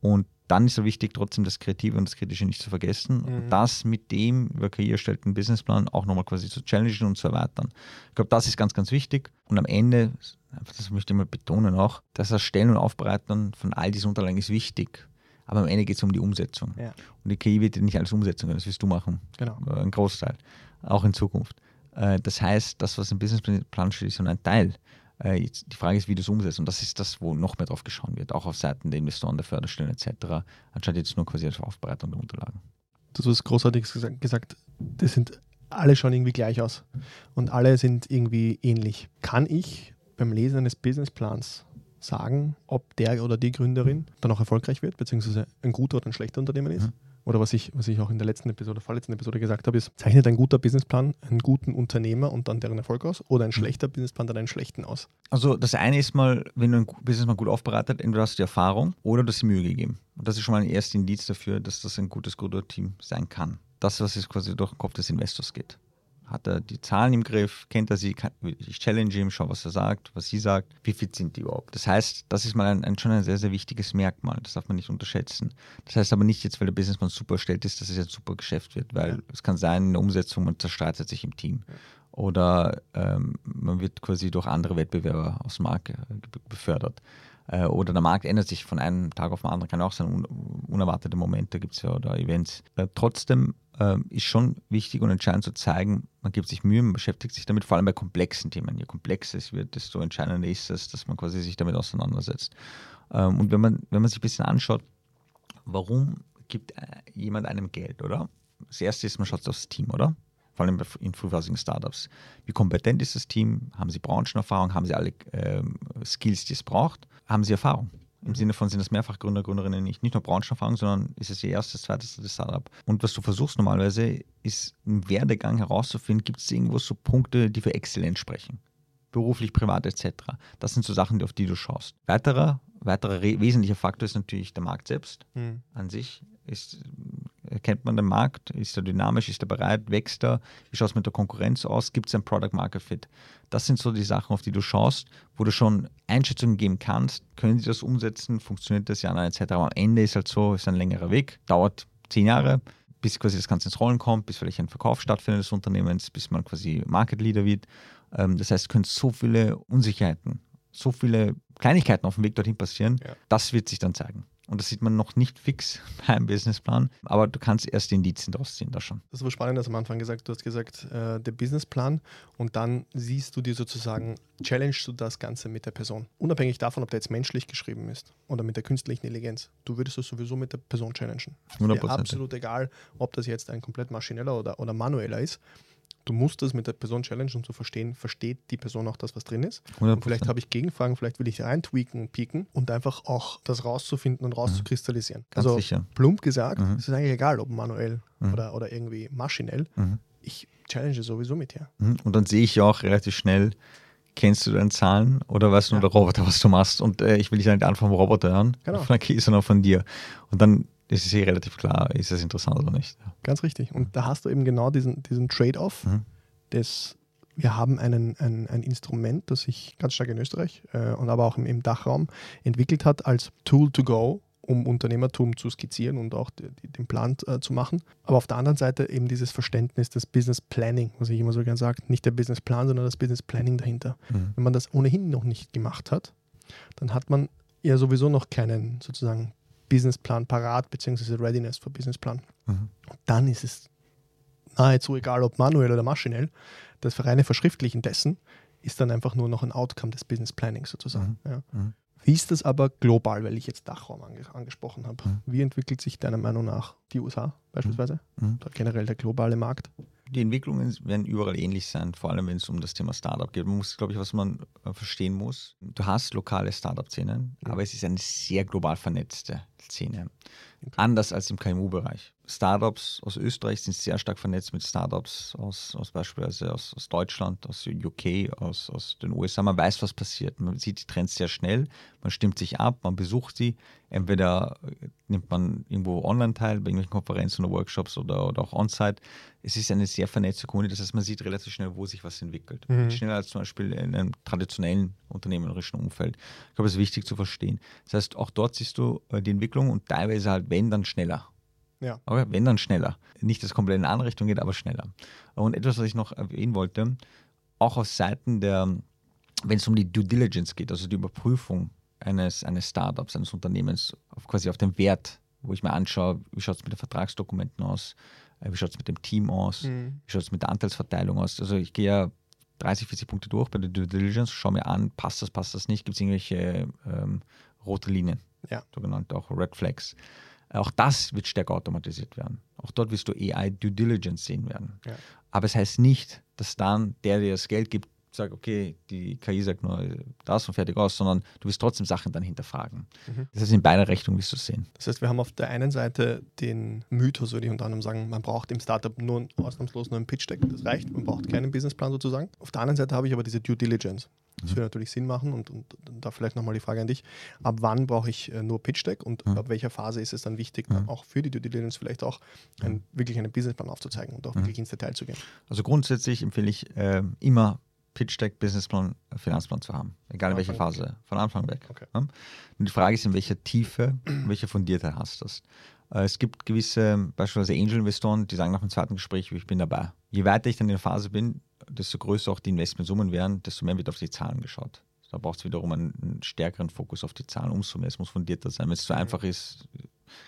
Und dann ist es wichtig, trotzdem das Kreative und das Kritische nicht zu vergessen. Mhm. Und das mit dem über KI erstellten Businessplan auch nochmal quasi zu challengen und zu erweitern. Ich glaube, das ist ganz, ganz wichtig. Und am Ende, das möchte ich mal betonen auch, das Erstellen und Aufbereiten von all diesen Unterlagen ist wichtig. Aber am Ende geht es um die Umsetzung. Ja. Und die KI wird nicht alles Umsetzung das wirst du machen. Genau. Äh, ein Großteil. Auch in Zukunft. Äh, das heißt, das, was im Businessplan steht, ist nur ein Teil. Äh, die Frage ist, wie du es umsetzt. Und das ist das, wo noch mehr drauf geschaut wird, auch auf Seiten der Investoren, der Förderstellen etc., anstatt jetzt nur quasi als Aufbereitung der Unterlagen. Du hast Großartiges gesagt, das sind alle schauen irgendwie gleich aus und alle sind irgendwie ähnlich. Kann ich beim Lesen eines Businessplans sagen, ob der oder die Gründerin dann auch erfolgreich wird, beziehungsweise ein guter oder ein schlechter Unternehmen ist? Mhm oder was ich, was ich auch in der letzten Episode, vorletzten Episode gesagt habe, ist, zeichnet ein guter Businessplan einen guten Unternehmer und dann deren Erfolg aus oder ein mhm. schlechter Businessplan dann einen schlechten aus? Also das eine ist mal, wenn du ein Businessplan gut aufbereitet, entweder hast du die Erfahrung oder du hast die Mühe gegeben. Und das ist schon mal ein erstes Indiz dafür, dass das ein gutes Gründerteam sein kann. Das, was jetzt quasi durch den Kopf des Investors geht hat er die Zahlen im Griff, kennt er sie, kann, ich challenge ihn, schau, was er sagt, was sie sagt, wie fit sind die überhaupt. Das heißt, das ist mal ein, ein, schon ein sehr, sehr wichtiges Merkmal, das darf man nicht unterschätzen. Das heißt aber nicht jetzt, weil der Businessman super stellt ist, dass es jetzt ein super Geschäft wird, weil ja. es kann sein, in der Umsetzung, man zerstreitet sich im Team. Ja. Oder ähm, man wird quasi durch andere Wettbewerber aus dem Markt äh, befördert äh, oder der Markt ändert sich von einem Tag auf den anderen, kann auch sein, unerwartete Momente gibt es ja oder Events. Äh, trotzdem äh, ist schon wichtig und entscheidend zu zeigen, man gibt sich Mühe, man beschäftigt sich damit, vor allem bei komplexen Themen. Je komplexer es wird, desto entscheidender ist es, dass man quasi sich damit auseinandersetzt. Ähm, und wenn man, wenn man sich ein bisschen anschaut, warum gibt äh, jemand einem Geld, oder? Das erste ist, man schaut aufs Team, oder? vor allem in frühphasigen Startups. Wie kompetent ist das Team? Haben sie Branchenerfahrung? Haben sie alle ähm, Skills, die es braucht? Haben sie Erfahrung? Im Sinne von sind das Mehrfachgründer, Gründerinnen nicht. Nicht nur Branchenerfahrung, sondern ist es ihr erstes, zweites Startup. Und was du versuchst normalerweise, ist im Werdegang herauszufinden, gibt es irgendwo so Punkte, die für Exzellenz sprechen. Beruflich, privat etc. Das sind so Sachen, auf die du schaust. Weiterer, weiterer wesentlicher Faktor ist natürlich der Markt selbst mhm. an sich. Ist, Kennt man den Markt? Ist er dynamisch? Ist er bereit? Wächst er? Wie schaut es mit der Konkurrenz aus? Gibt es ein Product Market Fit? Das sind so die Sachen, auf die du schaust, wo du schon Einschätzungen geben kannst. Können sie das umsetzen? Funktioniert das ja? Etc. Aber am Ende ist halt so, ist ein längerer Weg, dauert zehn Jahre, bis quasi das Ganze ins Rollen kommt, bis vielleicht ein Verkauf stattfindet des Unternehmens, bis man quasi Market Leader wird. Ähm, das heißt, es können so viele Unsicherheiten, so viele Kleinigkeiten auf dem Weg dorthin passieren. Ja. Das wird sich dann zeigen. Und das sieht man noch nicht fix beim Businessplan, aber du kannst erst die Indizien daraus ziehen, da schon. Das war spannend, dass am Anfang gesagt, du hast gesagt, äh, der Businessplan und dann siehst du dir sozusagen, challengest du das Ganze mit der Person. Unabhängig davon, ob der jetzt menschlich geschrieben ist oder mit der künstlichen Intelligenz. Du würdest das sowieso mit der Person challengen. 100%. Absolut egal, ob das jetzt ein komplett maschineller oder, oder manueller ist du musst das mit der Person challenge, um zu verstehen, versteht die Person auch das, was drin ist. 100%. Und vielleicht habe ich Gegenfragen, vielleicht will ich reintweaken und pieken und einfach auch das rauszufinden und rauszukristallisieren. Mhm. also sicher. plump gesagt, mhm. es ist eigentlich egal, ob manuell mhm. oder, oder irgendwie maschinell. Mhm. Ich challenge sowieso mit dir. Mhm. Und dann sehe ich ja auch relativ schnell, kennst du deine Zahlen oder weißt du ja. nur der Roboter, was du machst? Und äh, ich will dich nicht einfach vom Roboter hören, genau. von der Key, sondern von dir. Und dann es ist eh relativ klar, ist es interessant oder nicht. Ganz richtig. Und da hast du eben genau diesen, diesen Trade-off, mhm. des wir haben einen, ein, ein Instrument, das sich ganz stark in Österreich äh, und aber auch im, im, Dachraum entwickelt hat als Tool to go, um Unternehmertum zu skizzieren und auch die, die, den Plan äh, zu machen. Aber auf der anderen Seite eben dieses Verständnis des Business Planning, was ich immer so gerne sage, nicht der Business Plan, sondern das Business Planning dahinter. Mhm. Wenn man das ohnehin noch nicht gemacht hat, dann hat man ja sowieso noch keinen sozusagen Businessplan parat, beziehungsweise Readiness für Businessplan. Mhm. dann ist es nahezu egal, ob manuell oder maschinell. Das reine Verschriftlichen dessen ist dann einfach nur noch ein Outcome des Business Plannings sozusagen. Mhm. Ja. Mhm. Wie ist das aber global, weil ich jetzt Dachraum ange angesprochen habe? Mhm. Wie entwickelt sich deiner Meinung nach die USA beispielsweise mhm. oder generell der globale Markt? die Entwicklungen werden überall ähnlich sein, vor allem wenn es um das Thema Startup geht. Man muss, glaube ich, was man äh, verstehen muss. Du hast lokale Startup-Szenen, mhm. aber es ist eine sehr global vernetzte Szene. Okay. Anders als im KMU-Bereich. Startups aus Österreich sind sehr stark vernetzt mit Startups aus, aus beispielsweise aus, aus Deutschland, aus UK, aus, aus den USA. Man weiß, was passiert. Man sieht die Trends sehr schnell, man stimmt sich ab, man besucht sie. Entweder nimmt man irgendwo online teil, bei irgendwelchen Konferenzen oder Workshops oder, oder auch on-site. Es ist eine sehr vernetzte Community, das heißt, man sieht relativ schnell, wo sich was entwickelt. Mhm. Schneller als zum Beispiel in einem traditionellen unternehmerischen Umfeld. Ich glaube, das ist wichtig zu verstehen. Das heißt, auch dort siehst du äh, die Entwicklung und teilweise halt, wenn, dann schneller. Ja. Aber wenn dann schneller. Nicht, dass es komplett in eine andere Richtung geht, aber schneller. Und etwas, was ich noch erwähnen wollte, auch auf Seiten der, wenn es um die Due Diligence geht, also die Überprüfung eines, eines Startups, eines Unternehmens, auf, quasi auf den Wert, wo ich mir anschaue, wie schaut es mit den Vertragsdokumenten aus, äh, wie schaut es mit dem Team aus, mhm. wie schaut es mit der Anteilsverteilung aus. Also ich gehe ja 30, 40 Punkte durch bei der Due Diligence, schaue mir an, passt das, passt das nicht, gibt es irgendwelche ähm, rote Linien, ja. sogenannte auch Red Flags. Auch das wird stärker automatisiert werden. Auch dort wirst du AI Due Diligence sehen werden. Ja. Aber es heißt nicht, dass dann der, der das Geld gibt, sagt, okay, die KI sagt nur das und fertig aus, sondern du wirst trotzdem Sachen dann hinterfragen. Mhm. Das heißt, in beide Richtungen wirst du es sehen. Das heißt, wir haben auf der einen Seite den Mythos, würde ich unter anderem sagen, man braucht im Startup nur ausnahmslos nur einen Pitch-Deck, das reicht, man braucht keinen Businessplan sozusagen. Auf der anderen Seite habe ich aber diese Due Diligence. Das mhm. würde natürlich Sinn machen und, und, und da vielleicht nochmal die Frage an dich. Ab wann brauche ich äh, nur Pitch Deck und mhm. ab welcher Phase ist es dann wichtig, mhm. auch für die Due Diligence vielleicht auch ein, wirklich einen Businessplan aufzuzeigen und auch wirklich ins Detail zu gehen? Also grundsätzlich empfehle ich äh, immer Pitch Deck, Businessplan, Finanzplan zu haben. Egal in welcher Phase. Von Anfang weg. Okay. Und die Frage ist, in welcher Tiefe, in welcher Fundiertheit hast du das? Äh, es gibt gewisse, beispielsweise Angel-Investoren, die sagen nach dem zweiten Gespräch, ich bin dabei. Je weiter ich dann in der Phase bin, desto größer auch die Investmentsummen werden, desto mehr wird auf die Zahlen geschaut. Da braucht es wiederum einen, einen, stärkeren Fokus auf die Zahlen, umso mehr. Es muss fundierter sein. Wenn es zu einfach ist,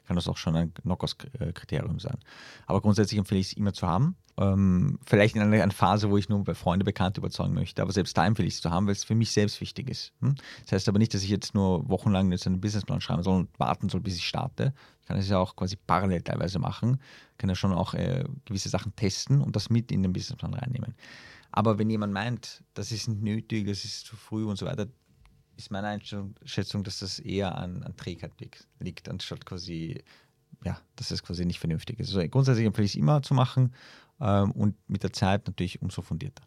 kann das auch schon ein Knockouts-Kriterium sein. Aber grundsätzlich empfehle ich es immer zu haben. Ähm, vielleicht in einer, einer, Phase, wo ich nur bei Freunden, Bekannte überzeugen möchte. Aber selbst da empfehle ich es zu haben, weil es für mich selbst wichtig ist. Hm? Das heißt aber nicht, dass ich jetzt nur wochenlang jetzt einen Businessplan schreiben soll und warten soll, bis ich starte. Ich kann es ja auch quasi parallel teilweise machen. Ich kann ja schon auch äh, gewisse Sachen testen und das mit in den Businessplan reinnehmen. Aber wenn jemand meint, das ist nötig, das ist zu früh und so weiter, ist meine Einschätzung, dass das eher an, an Trägheit liegt, anstatt quasi, ja, dass es quasi nicht vernünftig ist. Also grundsätzlich empfehle ich es immer zu machen ähm, und mit der Zeit natürlich umso fundierter.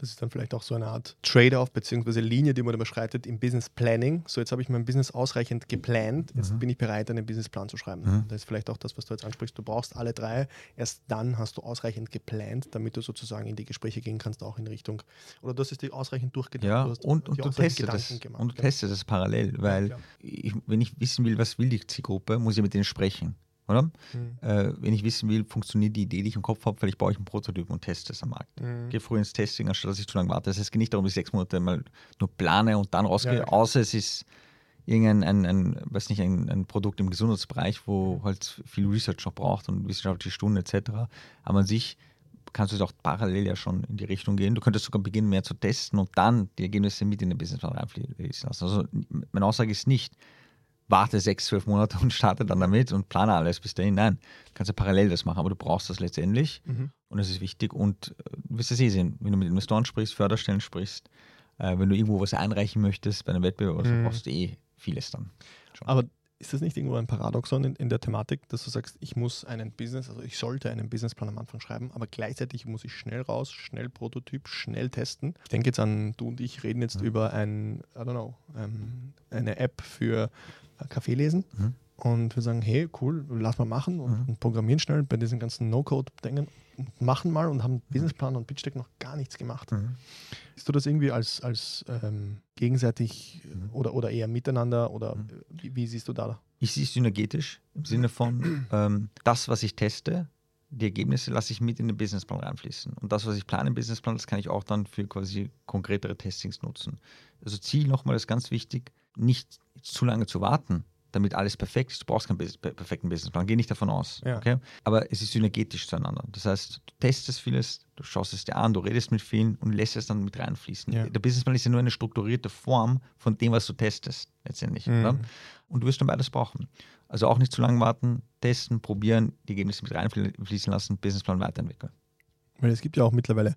Das ist dann vielleicht auch so eine Art Trade-off bzw. Linie, die man überschreitet im Business Planning. So, jetzt habe ich mein Business ausreichend geplant, jetzt mhm. bin ich bereit, einen Businessplan zu schreiben. Mhm. Das ist vielleicht auch das, was du jetzt ansprichst. Du brauchst alle drei. Erst dann hast du ausreichend geplant, damit du sozusagen in die Gespräche gehen kannst, auch in Richtung. Oder du hast es dir ausreichend durchgedacht. Ja, und, und, du testest das, gemacht, und du testest das parallel, weil ja, ich, wenn ich wissen will, was will die Zielgruppe, muss ich mit denen sprechen oder? Mhm. Äh, wenn ich wissen will, funktioniert die Idee, die ich im Kopf habe, vielleicht baue ich einen Prototyp und teste es am Markt. Mhm. Gehe früh ins Testing, anstatt dass ich zu lange warte. Das heißt, es geht nicht darum, dass ich sechs Monate mal nur plane und dann rausgehe, ja, außer es ist irgendein ein, ein, weiß nicht, ein, ein, Produkt im Gesundheitsbereich, wo halt viel Research noch braucht und wissenschaftliche Stunden etc. Aber an sich kannst du es auch parallel ja schon in die Richtung gehen. Du könntest sogar beginnen, mehr zu testen und dann die Ergebnisse mit in den Businessplan reinfließen lassen. Also meine Aussage ist nicht, warte sechs, zwölf Monate und starte dann damit und plane alles bis dahin. Nein, du kannst ja parallel das machen, aber du brauchst das letztendlich mhm. und das ist wichtig. Und äh, du wirst es eh sehen, wenn du mit Investoren sprichst, Förderstellen sprichst, äh, wenn du irgendwo was einreichen möchtest bei einem Wettbewerb, mhm. brauchst du eh vieles dann. Schon. Aber ist das nicht irgendwo ein Paradoxon in, in, der Thematik, dass du sagst, ich muss einen Business, also ich sollte einen Businessplan am Anfang schreiben, aber gleichzeitig muss ich schnell raus, schnell Prototyp, schnell testen. Ich denke jetzt an, du und ich reden jetzt mhm. über ein, I don't know, ähm, eine App für Kaffee lesen. Mhm. Und wir sagen, hey, cool, lass mal machen und, mhm. und programmieren schnell bei diesen ganzen No-Code-Dingen. Machen mal und haben mhm. Businessplan und Pitch Deck noch gar nichts gemacht. Mhm. Siehst du das irgendwie als, als ähm, gegenseitig mhm. oder, oder eher miteinander oder mhm. wie, wie, siehst du da? Ich sehe es synergetisch im Sinne von ähm, das, was ich teste, die Ergebnisse lasse ich mit in den Businessplan reinfließen. Und das, was ich plane im Businessplan, das kann ich auch dann für quasi konkretere Testings nutzen. Also Ziel nochmal ist ganz wichtig, nicht zu lange zu warten, damit alles perfekt ist. Du brauchst keinen perfekten Businessplan, geh nicht davon aus. Ja. Okay? Aber es ist synergetisch zueinander. Das heißt, du testest vieles, du schaust es dir an, du redest mit vielen und lässt es dann mit reinfließen. Ja. Der Businessplan ist ja nur eine strukturierte Form von dem, was du testest, letztendlich. Mhm. Und du wirst dann beides brauchen. Also auch nicht zu lange warten, testen, probieren, die Ergebnisse mit reinfließen lassen, Businessplan weiterentwickeln. Weil es gibt ja auch mittlerweile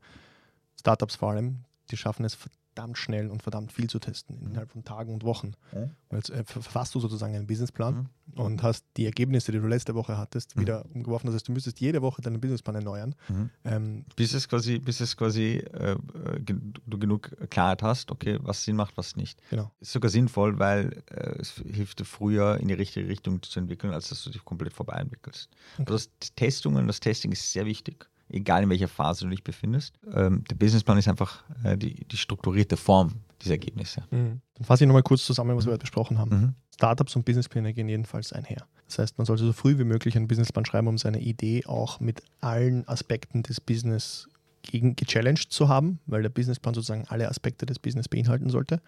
Startups vor allem, die schaffen es verdammt schnell und verdammt viel zu testen, innerhalb von Tagen und Wochen. Mhm. Jetzt äh, verfasst du sozusagen einen Businessplan mhm. und hast die Ergebnisse, die du letzte Woche hattest, mhm. wieder umgeworfen. Das heißt, du müsstest jede Woche deinen Businessplan erneuern. Mhm. Ähm, bis es quasi, bis es quasi äh, du genug Klarheit hast, okay, was Sinn macht, was nicht. Genau. Ist sogar sinnvoll, weil äh, es hilft dir früher in die richtige Richtung zu entwickeln, als dass du dich komplett vorbei entwickelst. Okay. Also das Testungen, das Testing ist sehr wichtig egal in welcher Phase du dich befindest. Ähm, der Businessplan ist einfach äh, die, die, strukturierte Form dieser Ergebnisse. Mhm. Dann fasse ich nochmal kurz zusammen, was wir heute besprochen haben. Mhm. Startups und Businesspläne gehen jedenfalls einher. Das heißt, man sollte so früh wie möglich einen Businessplan schreiben, um seine Idee auch mit allen Aspekten des Business gegen gechallenged zu haben, weil der Businessplan sozusagen alle Aspekte des Business beinhalten sollte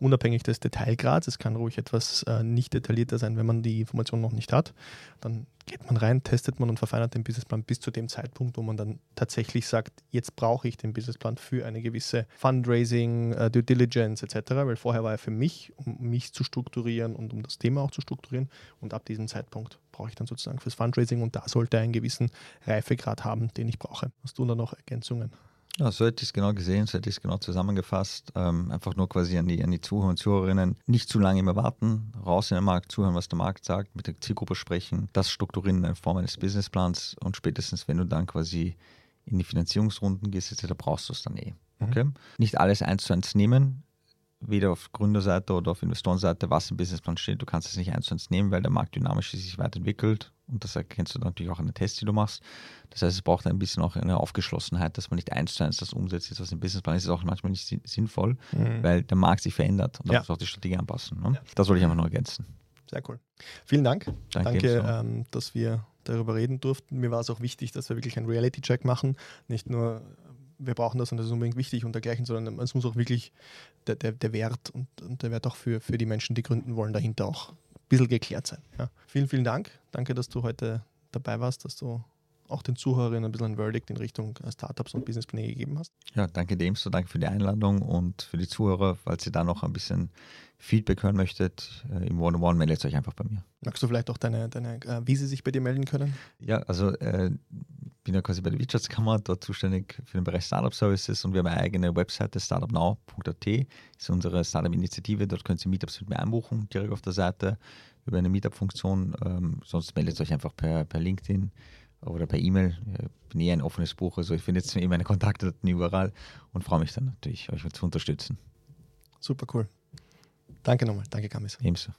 unabhängig des Detailgrads. Es kann ruhig etwas äh, nicht detaillierter sein, wenn man die Information noch nicht hat. Dann geht man rein, testet man und verfeinert den Businessplan bis zu dem Zeitpunkt, wo man dann tatsächlich sagt, jetzt brauche ich den Businessplan für eine gewisse Fundraising, äh, Due Diligence etc., weil vorher war er für mich, um mich zu strukturieren und um das Thema auch zu strukturieren und ab diesem Zeitpunkt brauche ich dann sozusagen fürs Fundraising und da sollte er einen gewissen Reifegrad haben, den ich brauche. Hast du da noch Ergänzungen? Ja, so hätte ich es genau gesehen, so hätte ich es genau zusammengefasst. Ähm, einfach nur quasi an die, an die Zuhörer und Zuhörerinnen nicht zu lange immer warten, raus in den Markt, zuhören, was der Markt sagt, mit der Zielgruppe sprechen, das strukturieren in Form eines Businessplans und spätestens, wenn du dann quasi in die Finanzierungsrunden gehst, da brauchst du es dann eh. Mhm. Okay? Mhm. Nicht alles eins zu eins nehmen, weder auf Gründerseite oder auf Investorenseite, was im Businessplan steht. Du kannst es nicht eins zu eins nehmen, weil der Markt dynamisch sich weiterentwickelt und das erkennst du natürlich auch an den Tests, die du machst. Das heißt, es braucht ein bisschen auch eine Aufgeschlossenheit, dass man nicht eins zu eins das umsetzt, was im Businessplan ist, ist auch manchmal nicht sinnvoll, mhm. weil der Markt sich verändert und da ja. muss auch die Strategie anpassen. Ne? Ja. Das wollte ich einfach nur ergänzen. Sehr cool. Vielen Dank. Danke, Danke ähm, dass wir darüber reden durften. Mir war es auch wichtig, dass wir wirklich einen Reality-Check machen. Nicht nur, wir brauchen das und das ist unbedingt wichtig und dergleichen, sondern es muss auch wirklich der, der, der Wert und, und, der Wert auch für, für die Menschen, die gründen wollen, dahinter auch bisschen geklärt sein. Ja. Vielen, vielen Dank. Danke, dass du heute dabei warst, dass du auch den Zuhörerinnen ein bisschen ein Verdict in Richtung Startups und Businesspläne gegeben hast. Ja, danke dem so, danke für die Einladung und für die Zuhörer. Falls ihr da noch ein bisschen Feedback hören möchtet, äh, im One-on-One meldet euch einfach bei mir. Magst du vielleicht auch deine, deine äh, wie sie sich bei dir melden können? Ja, also äh, bin ja quasi bei der Wirtschaftskammer, dort zuständig für den Bereich Startup Services und wir haben eine eigene Webseite, startupnow.at, ist unsere Startup-Initiative. Dort können Sie Meetups mit mir einbuchen, direkt auf der Seite über eine Meetup-Funktion. Ähm, sonst meldet euch einfach per, per LinkedIn oder per E-Mail. Ich bin eh ein offenes Buch, also ich finde jetzt eh meine Kontaktdaten überall und freue mich dann natürlich, euch zu unterstützen. Super cool. Danke nochmal. Danke, Kamis. Ebenso.